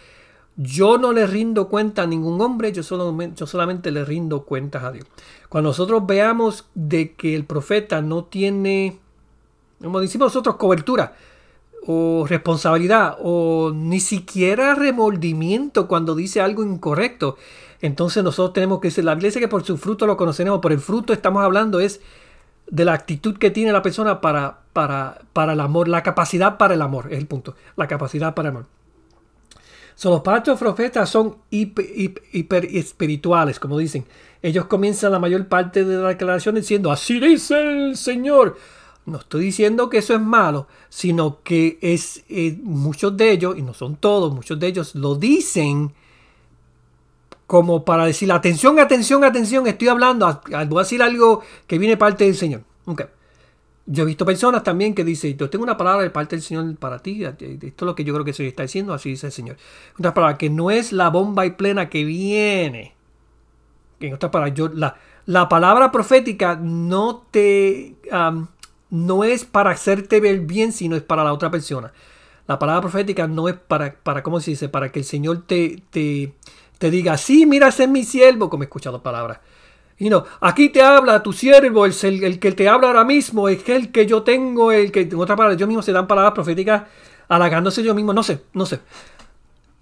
Yo no le rindo cuenta a ningún hombre, yo, solo, yo solamente le rindo cuentas a Dios. Cuando nosotros veamos de que el profeta no tiene, como decimos nosotros, cobertura o responsabilidad o ni siquiera remordimiento cuando dice algo incorrecto. Entonces nosotros tenemos que decir, la iglesia que por su fruto lo conoceremos, por el fruto estamos hablando es de la actitud que tiene la persona para, para, para el amor, la capacidad para el amor, es el punto, la capacidad para el amor. son los pactos profetas son hiper, hiper, espirituales, como dicen. Ellos comienzan la mayor parte de la declaración diciendo, así dice el Señor. No estoy diciendo que eso es malo, sino que es eh, muchos de ellos, y no son todos, muchos de ellos lo dicen como para decir, atención, atención, atención, estoy hablando, voy a decir algo que viene parte del Señor. Okay. Yo he visto personas también que dicen, yo tengo una palabra de parte del Señor para ti, esto es lo que yo creo que se está diciendo, así dice el Señor. Otra palabra, que no es la bomba y plena que viene. En otras palabras, yo, la palabra profética no te no es para hacerte ver bien, sino es para la otra persona. La palabra profética no es para, para ¿cómo se dice? Para que el Señor te, te, te diga, sí, mira, ese es mi siervo, como he escuchado palabras. Y no, aquí te habla tu siervo, el, el, que te habla ahora mismo, es el que yo tengo, el que, en otras palabras, yo mismo se dan palabras proféticas halagándose yo mismo, no sé, no sé.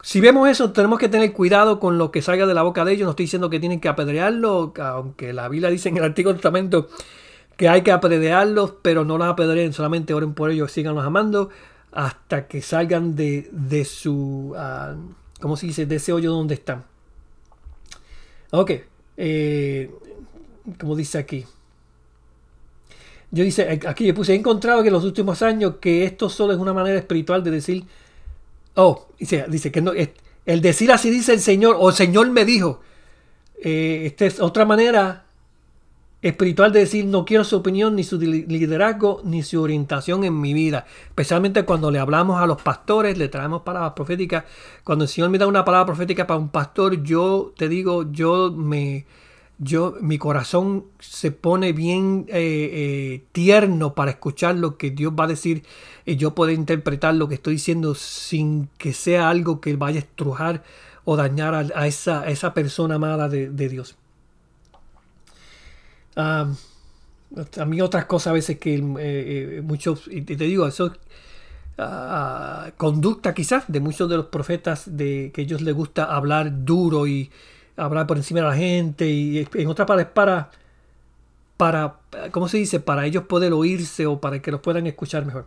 Si vemos eso, tenemos que tener cuidado con lo que salga de la boca de ellos. No estoy diciendo que tienen que apedrearlo, aunque la Biblia dice en el Antiguo Testamento que hay que apedrearlos, pero no los apedreen, solamente oren por ellos, síganlos amando hasta que salgan de, de su, uh, ¿cómo se dice?, de ese hoyo donde están. Ok, eh, como dice aquí. Yo dice, aquí yo puse, he encontrado que en los últimos años que esto solo es una manera espiritual de decir, oh, dice, dice que no, el decir así dice el Señor, o el Señor me dijo, eh, esta es otra manera espiritual de decir no quiero su opinión, ni su liderazgo, ni su orientación en mi vida. Especialmente cuando le hablamos a los pastores, le traemos palabras proféticas. Cuando el Señor me da una palabra profética para un pastor, yo te digo, yo me, yo, mi corazón se pone bien eh, eh, tierno para escuchar lo que Dios va a decir y yo puedo interpretar lo que estoy diciendo sin que sea algo que vaya a estrujar o dañar a, esa, esa, persona amada de Dios. Ah, a mí otras cosas a veces que eh, eh, muchos, y te digo, eso uh, conducta quizás de muchos de los profetas de que ellos les gusta hablar duro y hablar por encima de la gente y en otras palabras para para ¿cómo se dice? para ellos poder oírse o para que los puedan escuchar mejor.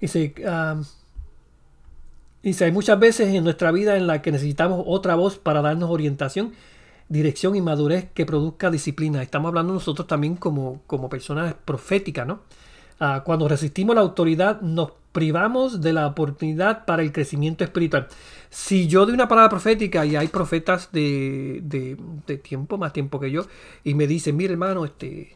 Dice, dice, hay muchas veces en nuestra vida en la que necesitamos otra voz para darnos orientación dirección y madurez que produzca disciplina. Estamos hablando nosotros también como, como personas proféticas, ¿no? Ah, cuando resistimos la autoridad nos privamos de la oportunidad para el crecimiento espiritual. Si yo doy una palabra profética y hay profetas de, de, tiempo, más tiempo que yo, y me dicen, mira hermano, este,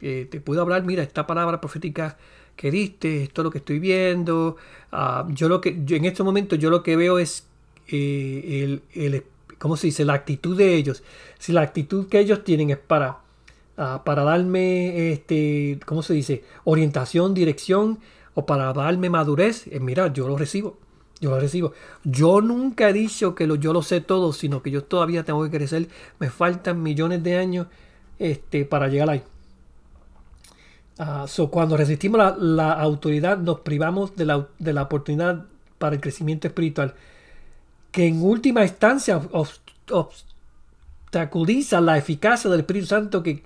eh, te puedo hablar, mira, esta palabra profética que diste, esto es lo que estoy viendo. Ah, yo lo que, yo en este momento yo lo que veo es eh, el, el, ¿cómo se dice? La actitud de ellos. Si la actitud que ellos tienen es para, ah, para darme, este, ¿cómo se dice? Orientación, dirección o para darme madurez, eh, mira, yo lo recibo. Yo lo recibo. Yo nunca he dicho que lo, yo lo sé todo, sino que yo todavía tengo que crecer. Me faltan millones de años este, para llegar ahí. Uh, cuando resistimos la, la, autoridad, nos privamos de la, de la, oportunidad para el crecimiento espiritual, que en última instancia obstaculiza la eficacia del Espíritu Santo que,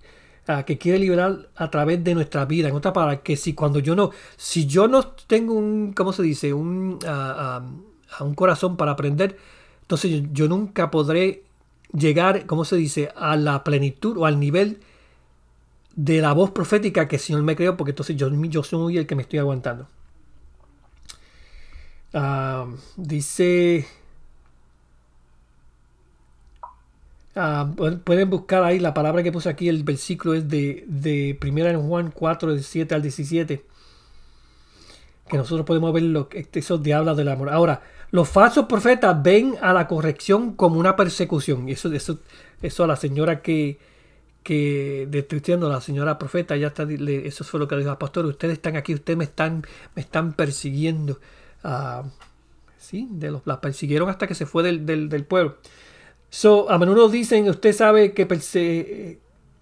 uh, que quiere liberar a través de nuestra vida. En otra palabra, que si cuando yo no, si yo no tengo un, ¿cómo se dice? Un, uh, un corazón para aprender, entonces yo, yo nunca podré llegar, ¿cómo se dice?, a la plenitud o al nivel de la voz profética que el Señor me creó, porque entonces yo, yo soy el que me estoy aguantando. Ah, dice... Ah, pueden buscar ahí la palabra que puse aquí, el versículo es de, de 1 Juan 4, del 7 al 17. Que nosotros podemos ver lo que eso de habla del amor. Ahora, los falsos profetas ven a la corrección como una persecución. Eso, eso, eso a la señora que, que destruyendo la señora profeta, ya está, eso fue lo que dijo el pastor, ustedes están aquí, ustedes me están, me están persiguiendo. Uh, sí, de los, la persiguieron hasta que se fue del, del, pueblo. So, a menudo dicen, usted sabe que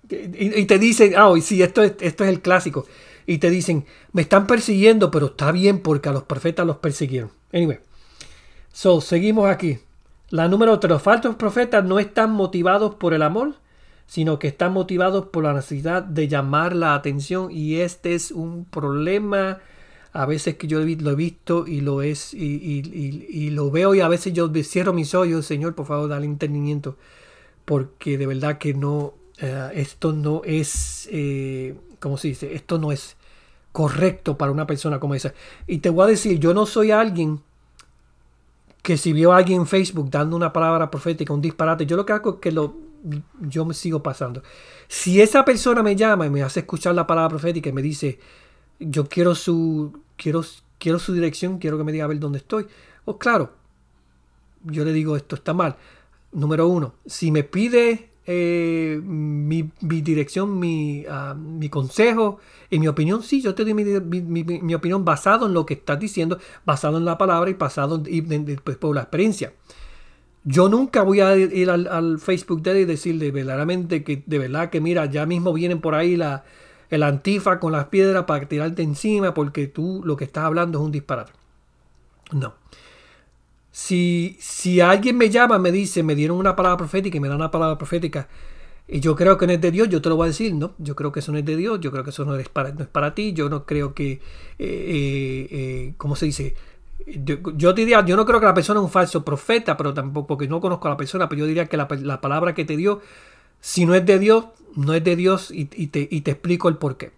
y, te dicen, ah, oh, sí, esto es, esto es el clásico. Y te dicen, me están persiguiendo, pero está bien porque a los profetas los persiguieron. Anyway, so, seguimos aquí. La número 3, los falsos profetas no están motivados por el amor, sino que están motivados por la necesidad de llamar la atención y este es un problema a veces que yo lo he visto y lo es y, lo veo y a veces yo cierro mis ojos Señor por favor dale entendimiento porque de verdad que no eh, esto no es eh, ¿cómo se dice? esto no es correcto para una persona como esa y te voy a decir yo no soy alguien que si vio a alguien en Facebook dando una palabra profética un disparate yo lo que hago es que lo yo me sigo pasando. Si esa persona me llama y me hace escuchar la palabra profética y me dice, yo quiero su, quiero, quiero su dirección, quiero que me diga a ver dónde estoy. O claro, yo le digo, esto está mal. Número uno, si me pide eh, mi, dirección, mi, ah, mi, consejo y mi opinión, sí, yo te doy mi, opinión basado en lo que estás diciendo, basado en la palabra y basado en, pues, por la experiencia. Yo nunca voy a ir al, Facebook de él y decirle verdaderamente que de verdad que mira, ya mismo vienen por ahí la, el antifa con las piedras para tirarte encima porque tú lo que estás hablando es un disparate. No. Si, si alguien me llama, me dice, me dieron una palabra profética y me dan una palabra profética y yo creo que no es de Dios, yo te lo voy a decir, ¿no? Yo creo que eso no es de Dios, yo creo que eso no es para, no es para ti, yo no creo que, eh, eh, eh ¿cómo se dice? yo, diría, yo no creo que la persona es un falso profeta, pero tampoco, porque no conozco a la persona, pero yo diría que la, palabra que te dio, si no es de Dios, no es de Dios y, te, explico el por qué.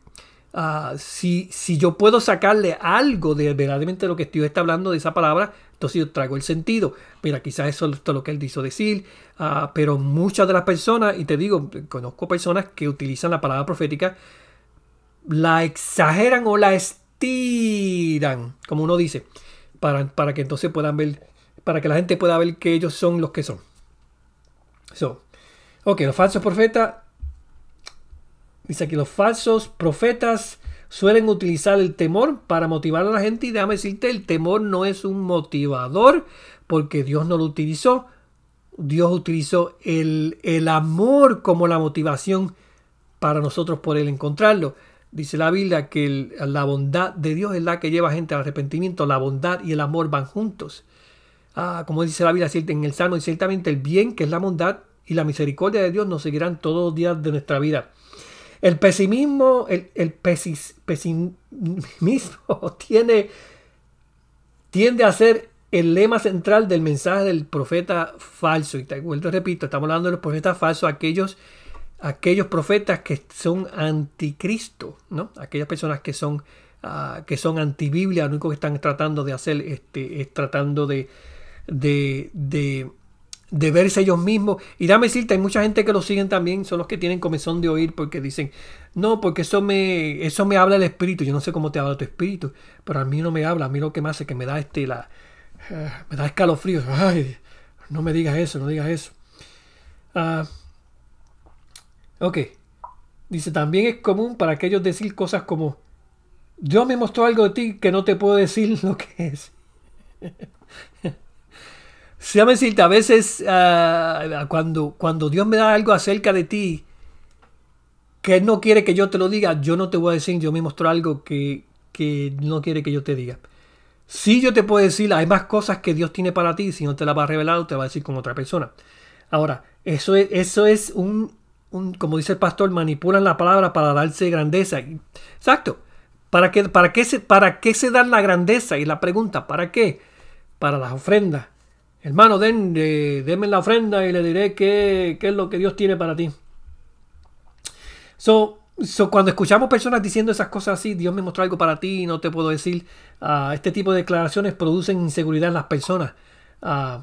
Ah, si, si, yo puedo sacarle algo de verdaderamente lo que estoy está hablando de esa palabra, entonces yo traigo el sentido. Mira, quizás eso es lo que él quiso decir, uh, pero muchas de las personas, y te digo, conozco personas que utilizan la palabra profética, la exageran o la estiran, como uno dice para, que entonces puedan ver, para que la gente pueda ver que ellos son los que son. So, ok, los falsos profetas, dice aquí, los falsos profetas suelen utilizar el temor para motivar a la gente y déjame decirte, el temor no es un motivador porque Dios no lo utilizó. Dios utilizó el, el amor como la motivación para nosotros poder encontrarlo. Dice la Biblia que la bondad de Dios es la que lleva a gente al arrepentimiento. La bondad y el amor van juntos. Ah, como dice la Biblia en el Salmo, ciertamente el bien, que es la bondad, y la misericordia de Dios nos seguirán todos los días de nuestra vida. El pesimismo, el, el pesimismo tiene, tiende a ser el lema central del mensaje del profeta falso. Y te vuelvo repito, estamos hablando de los profetas falsos, aquellos aquellos profetas que son anticristo, ¿no? Aquellas personas que son, uh, que son antibiblia, lo único que están tratando de hacer este, es tratando de, verse ellos mismos. Y dame decirte, hay mucha gente que lo siguen también, son los que tienen comezón de oír porque dicen, no, porque eso me, eso me habla el espíritu. Yo no sé cómo te habla tu espíritu, pero a mí no me habla. A mí lo que me hace es que me da este, la, eh, me da escalofríos. Ay, no me digas eso, no digas eso. Ah, ok. Dice, también es común para aquellos decir cosas como, Dios me mostró algo de ti que no te puedo decir lo que es. Llama decirte, a veces ah, cuando, cuando Dios me da algo acerca de ti, que Él no quiere que yo te lo diga, yo no te voy a decir, yo me mostró algo que, que no quiere que yo te diga. Si yo te puedo decir, hay más cosas que Dios tiene para ti, si no te las va a revelar, te va a decir con otra persona. Ahora, eso es, eso es un, un, como dice el pastor, manipulan la palabra para darse grandeza. Exacto. ¿Para qué, para, qué se, ¿Para qué se dan la grandeza? Y la pregunta, ¿para qué? Para las ofrendas Hermano, den, eh, denme la ofrenda y le diré qué, es lo que Dios tiene para ti. So, so, cuando escuchamos personas diciendo esas cosas así, Dios me mostró algo para ti, no te puedo decir, uh, este tipo de declaraciones producen inseguridad en las personas. Uh,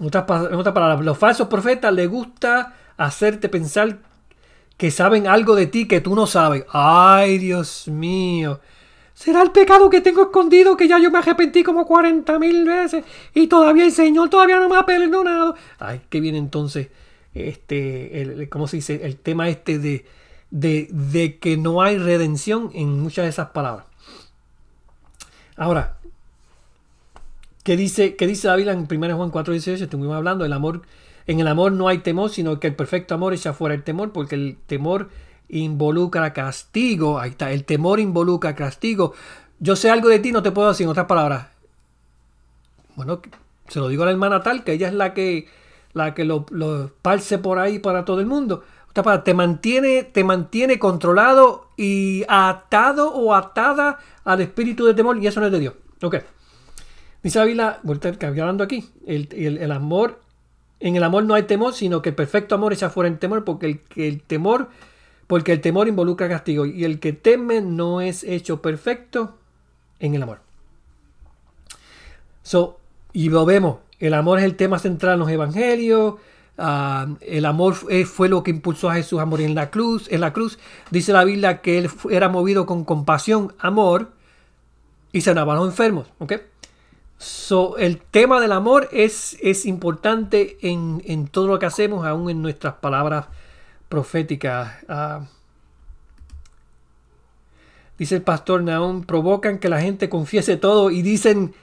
en otras palabras, los falsos profetas les gusta hacerte pensar que saben algo de ti que tú no sabes. Ay, Dios mío. ¿Será el pecado que tengo escondido que ya yo me arrepentí como 40 mil veces y todavía el Señor todavía no me ha perdonado? Ay, que viene entonces, este, el, ¿cómo se dice? El tema este de, de, que no hay redención en muchas de esas palabras. Ahora, ¿qué dice, qué dice la en 1 Juan 4, 18? Estuvimos hablando, el amor, en el amor no hay temor, sino que el perfecto amor echa fuera el temor, porque el temor involucra castigo. Ahí está, el temor involucra castigo. Yo sé algo de ti, no te puedo decir en otras palabras. Bueno, se lo digo a la hermana tal, que ella es la que, la que lo, lo por ahí para todo el mundo. Te mantiene, te mantiene controlado y atado o atada al espíritu de temor y eso no es de Dios. Ok. Dice la Biblia, hablando aquí, el, el, amor, en el amor no hay temor, sino que el perfecto amor echa fuera el temor, porque el, el temor porque el temor involucra castigo y el que teme no es hecho perfecto en el amor. So, y lo vemos, el amor es el tema central en los evangelios. Ah, el amor fue, lo que impulsó a Jesús a morir en la cruz. En la cruz dice la Biblia que él era movido con compasión, amor y sanaba a los enfermos. ¿okay? So, el tema del amor es, es importante en, en todo lo que hacemos, aún en nuestras palabras profética. Ah, dice el pastor Naón, provocan que la gente confiese todo y dicen,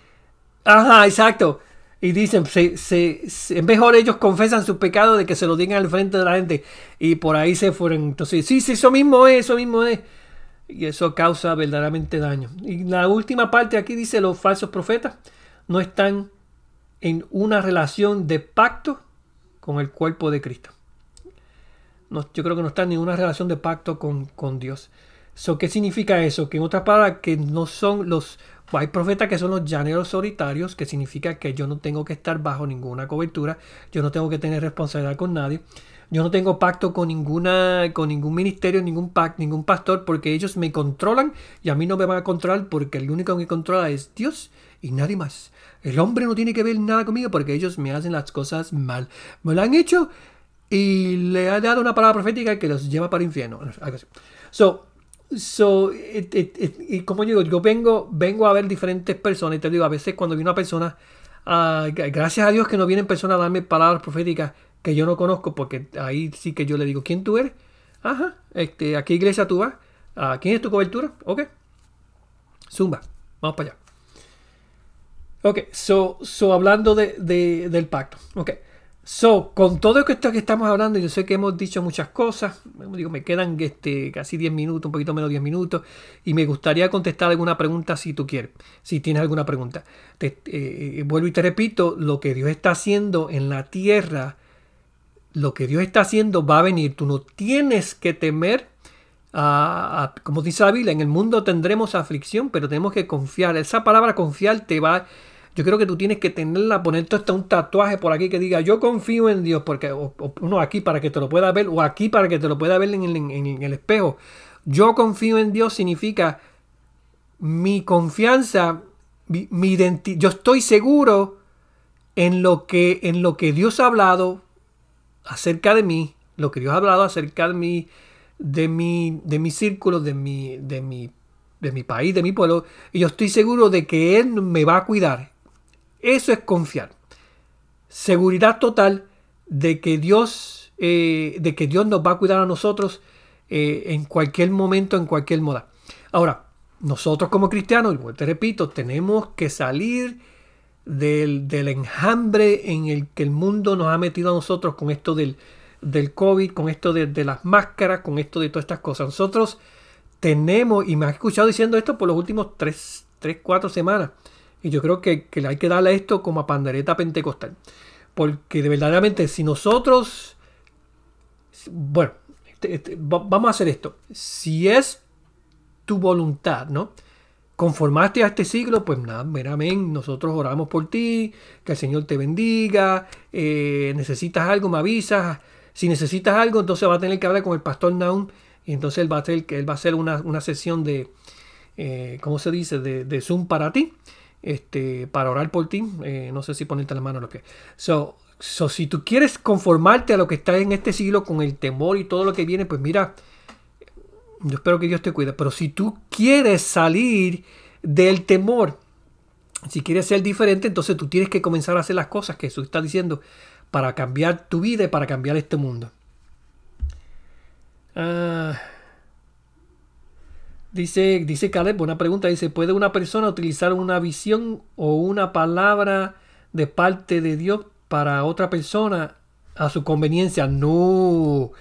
ajá, exacto. Y dicen, se, se, mejor ellos confesan su pecado de que se lo digan al frente de la gente. Y por ahí se fueron. Entonces, sí, sí, eso mismo es, eso mismo es. Y eso causa verdaderamente daño. Y la última parte aquí dice, los falsos profetas no están en una relación de pacto con el cuerpo de Cristo yo creo que no está en ninguna relación de pacto con, con Dios. So, ¿Qué significa eso? Que en otras palabras, que no son los... hay profetas que son los llaneros solitarios, que significa que yo no tengo que estar bajo ninguna cobertura, yo no tengo que tener responsabilidad con nadie, yo no tengo pacto con ninguna, con ningún ministerio, ningún pacto, ningún pastor, porque ellos me controlan y a mí no me van a controlar porque el único que controla es Dios y nadie más. El hombre no tiene que ver nada conmigo porque ellos me hacen las cosas mal. Me lo han hecho y le ha dado una palabra profética que los lleva para el infierno. So, so y como digo, yo vengo, vengo a ver diferentes personas y te digo, a veces cuando viene una persona, uh, gracias a Dios que no vienen personas a darme palabras proféticas que yo no conozco, porque ahí sí que yo le digo, ¿quién tú eres? Ajá, este, ¿a qué iglesia tú vas? ¿A quién es tu cobertura? Ok. Zumba, vamos para allá. Ok, so, so hablando de, del pacto. Ok. So, con todo esto que estamos hablando, yo sé que hemos dicho muchas cosas, digo, me quedan este, casi 10 minutos, un poquito menos de 10 minutos, y me gustaría contestar alguna pregunta si tú quieres, si tienes alguna pregunta. Te, eh, vuelvo y te repito, lo que Dios está haciendo en la tierra, lo que Dios está haciendo va a venir. Tú no tienes que temer, como dice la Biblia, en el mundo tendremos aflicción, pero tenemos que confiar. Esa palabra confiar te va yo creo que tú tienes que tenerla, ponerte hasta un tatuaje por aquí que diga yo confío en Dios, porque uno aquí para que te lo pueda ver, o aquí para que te lo pueda ver en el, espejo. Yo confío en Dios significa mi confianza, mi, identidad. Yo estoy seguro en lo que, en lo que Dios ha hablado acerca de mí, lo que Dios ha hablado acerca de mí, de mi, de mi círculo, de mi, de, mi, de mi país, de mi pueblo, y yo estoy seguro de que Él me va a cuidar. Eso es confiar. Seguridad total de que Dios, eh, de que Dios nos va a cuidar a nosotros eh, en cualquier momento, en cualquier moda. Ahora, nosotros como cristianos, te repito, tenemos que salir del, enjambre en el que el mundo nos ha metido a nosotros con esto del, del COVID, con esto de, las máscaras, con esto de todas estas cosas. Nosotros tenemos, y me has escuchado diciendo esto por los últimos 3, 3 4 semanas, y yo creo que, hay que darle esto como a pandereta pentecostal. Porque de verdaderamente, si nosotros, bueno, este, este, vamos a hacer esto. Si es tu voluntad, ¿no? conformaste a este siglo, pues nada, amén, nosotros oramos por ti, que el Señor te bendiga, eh, necesitas algo, me avisas, si necesitas algo, entonces va a tener que hablar con el pastor Naum, y entonces él va a hacer, él va a hacer una, sesión de, eh, ¿cómo se dice?, de, Zoom para ti, este, para orar por ti, eh, no sé si ponerte la mano o lo que. So, si tú quieres conformarte a lo que está en este siglo con el temor y todo lo que viene, pues mira, yo espero que Dios te cuide. Pero si tú quieres salir del temor, si quieres ser diferente, entonces tú tienes que comenzar a hacer las cosas que Jesús está diciendo para cambiar tu vida y para cambiar este mundo. Ah, dice, dice Caleb, buena pregunta, dice, ¿puede una persona utilizar una visión o una palabra de parte de Dios para otra persona a su conveniencia? No.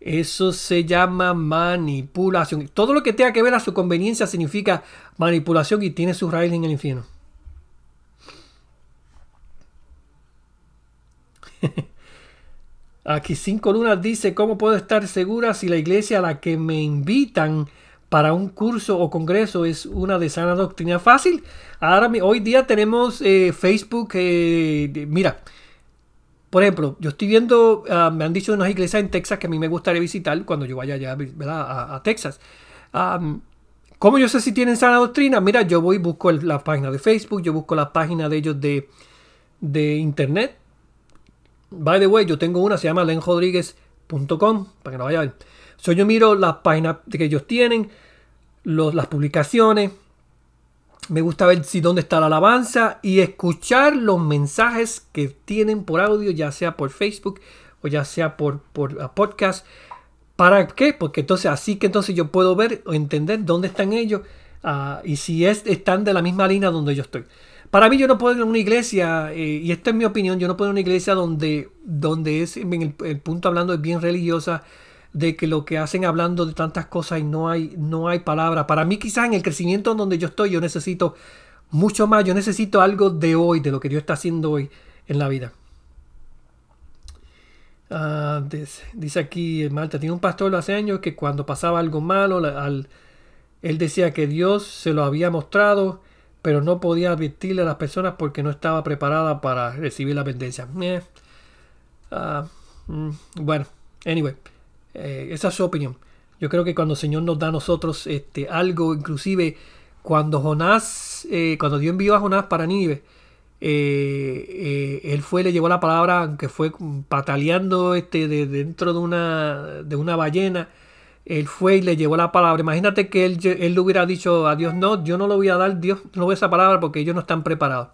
Eso se llama manipulación. Todo lo que tenga que ver a su conveniencia significa manipulación y tiene su raíz en el infierno. Aquí cinco lunas dice, ¿cómo puedo estar segura si la iglesia a la que me invitan para un curso o congreso es una de sana doctrina fácil? Ahora, hoy día tenemos eh, Facebook, eh, mira, por ejemplo, yo estoy viendo, ah, me han dicho unas iglesias en Texas que a mí me gustaría visitar cuando yo vaya allá A, Texas. ¿Cómo yo sé si tienen sana doctrina? Mira, yo voy, busco la página de Facebook, yo busco la página de ellos de, internet. By the way, yo tengo una, se llama lenjodriguez.com, para que no vayan. So, yo miro las páginas que ellos tienen, los, las publicaciones, me gusta ver si dónde está la alabanza y escuchar los mensajes que tienen por audio, ya sea por Facebook o ya sea por, por uh, podcast. ¿Para qué? Porque entonces así que entonces yo puedo ver o entender dónde están ellos uh, y si es, están de la misma línea donde yo estoy. Para mí yo no puedo ir a una iglesia, eh, y esta es mi opinión, yo no puedo ir a una iglesia donde, donde es, el, el punto hablando es bien religiosa, de que lo que hacen hablando de tantas cosas y no hay, no hay palabra. Para mí quizás en el crecimiento donde yo estoy yo necesito mucho más, yo necesito algo de hoy, de lo que Dios está haciendo hoy en la vida. Ah, dice, aquí Marta, tiene un pastor hace años que cuando pasaba algo malo, al, él decía que Dios se lo había mostrado, pero no podía advertirle a las personas porque no estaba preparada para recibir la bendición. Eh, ah, mm, bueno, anyway. Eh, esa es su opinión. Yo creo que cuando el Señor nos da a nosotros este, algo, inclusive cuando Jonás, eh, cuando Dios envió a Jonás para Nínive, eh, él fue, le llevó la palabra, aunque fue pataleando este, de, dentro de una, de una ballena, él fue y le llevó la palabra. Imagínate que él, él le hubiera dicho a Dios, no, yo no lo voy a dar, Dios no voy a esa palabra porque ellos no están preparados.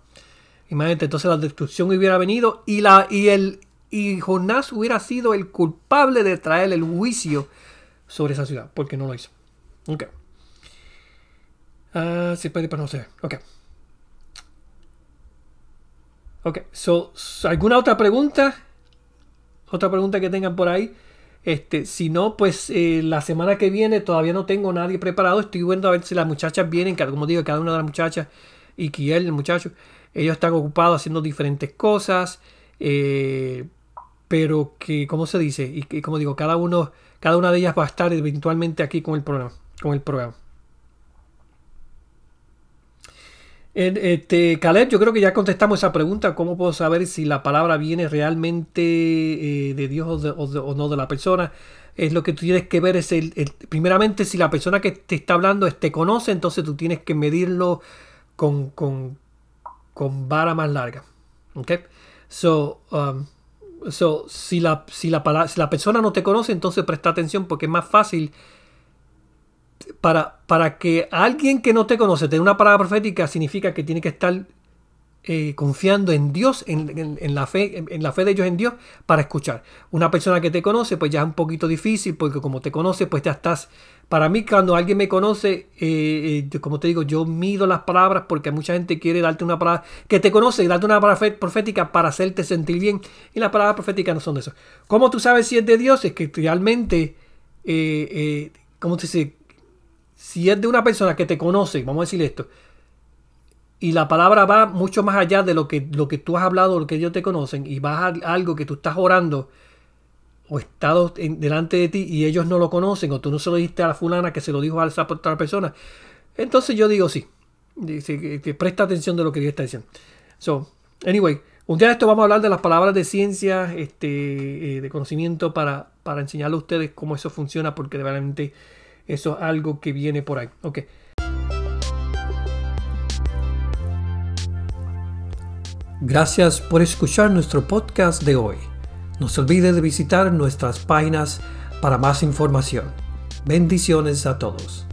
Imagínate, entonces la destrucción hubiera venido y, la, y el, y Jonás hubiera sido el culpable de traer el juicio sobre esa ciudad, porque no lo hizo. Ok. Uh, se puede, sé. Ok. Ok, so, ¿alguna otra pregunta? Otra pregunta que tengan por ahí. Este, si no, pues eh, la semana que viene todavía no tengo nadie preparado. Estoy viendo a ver si las muchachas vienen, como digo, cada una de las muchachas y Kiel, el muchacho, ellos están ocupados haciendo diferentes cosas. Eh, pero que, ¿cómo se dice? Y, como digo, cada uno, cada una de ellas va a estar eventualmente aquí con el programa. Con el programa. Este, Caleb, yo creo que ya contestamos esa pregunta. ¿Cómo puedo saber si la palabra viene realmente eh, de Dios o, no de la persona? Es lo que tú tienes que ver. Es el, primeramente, si la persona que te está hablando te conoce, entonces tú tienes que medirlo con, con, con vara más larga. Okay? So, um, so si, la, si, la, persona no te conoce, entonces presta atención porque es más fácil para, para que alguien que no te conoce te dé una palabra profética, significa que tiene que estar eh, confiando en Dios, en, la fe, en, la fe de ellos en Dios, para escuchar. Una persona que te conoce, pues ya es un poquito difícil, porque como te conoce, pues ya estás. Para mí, cuando alguien me conoce, eh, eh, como te digo, yo mido las palabras porque mucha gente quiere darte una palabra que te conoce y darte una palabra profética para hacerte sentir bien. Y las palabras proféticas no son de eso. ¿Cómo tú sabes si es de Dios? Es que realmente, ¿cómo te dice? Si es de una persona que te conoce, vamos a decir esto, y la palabra va mucho más allá de lo que, tú has hablado, lo que ellos te conocen, y va a algo que tú estás orando o estado delante de ti y ellos no lo conocen, o tú no se lo diste a la fulana que se lo dijo a esa otra persona. Entonces yo digo sí. Dice que, presta atención de lo que Dios está diciendo. So, anyway, un día de esto vamos a hablar de las palabras de ciencia, este, eh, de conocimiento para, para enseñarle a ustedes cómo eso funciona, porque realmente eso es algo que viene por ahí. Okay. Gracias por escuchar nuestro podcast de hoy. No se olvide de visitar nuestras páginas para más información. Bendiciones a todos.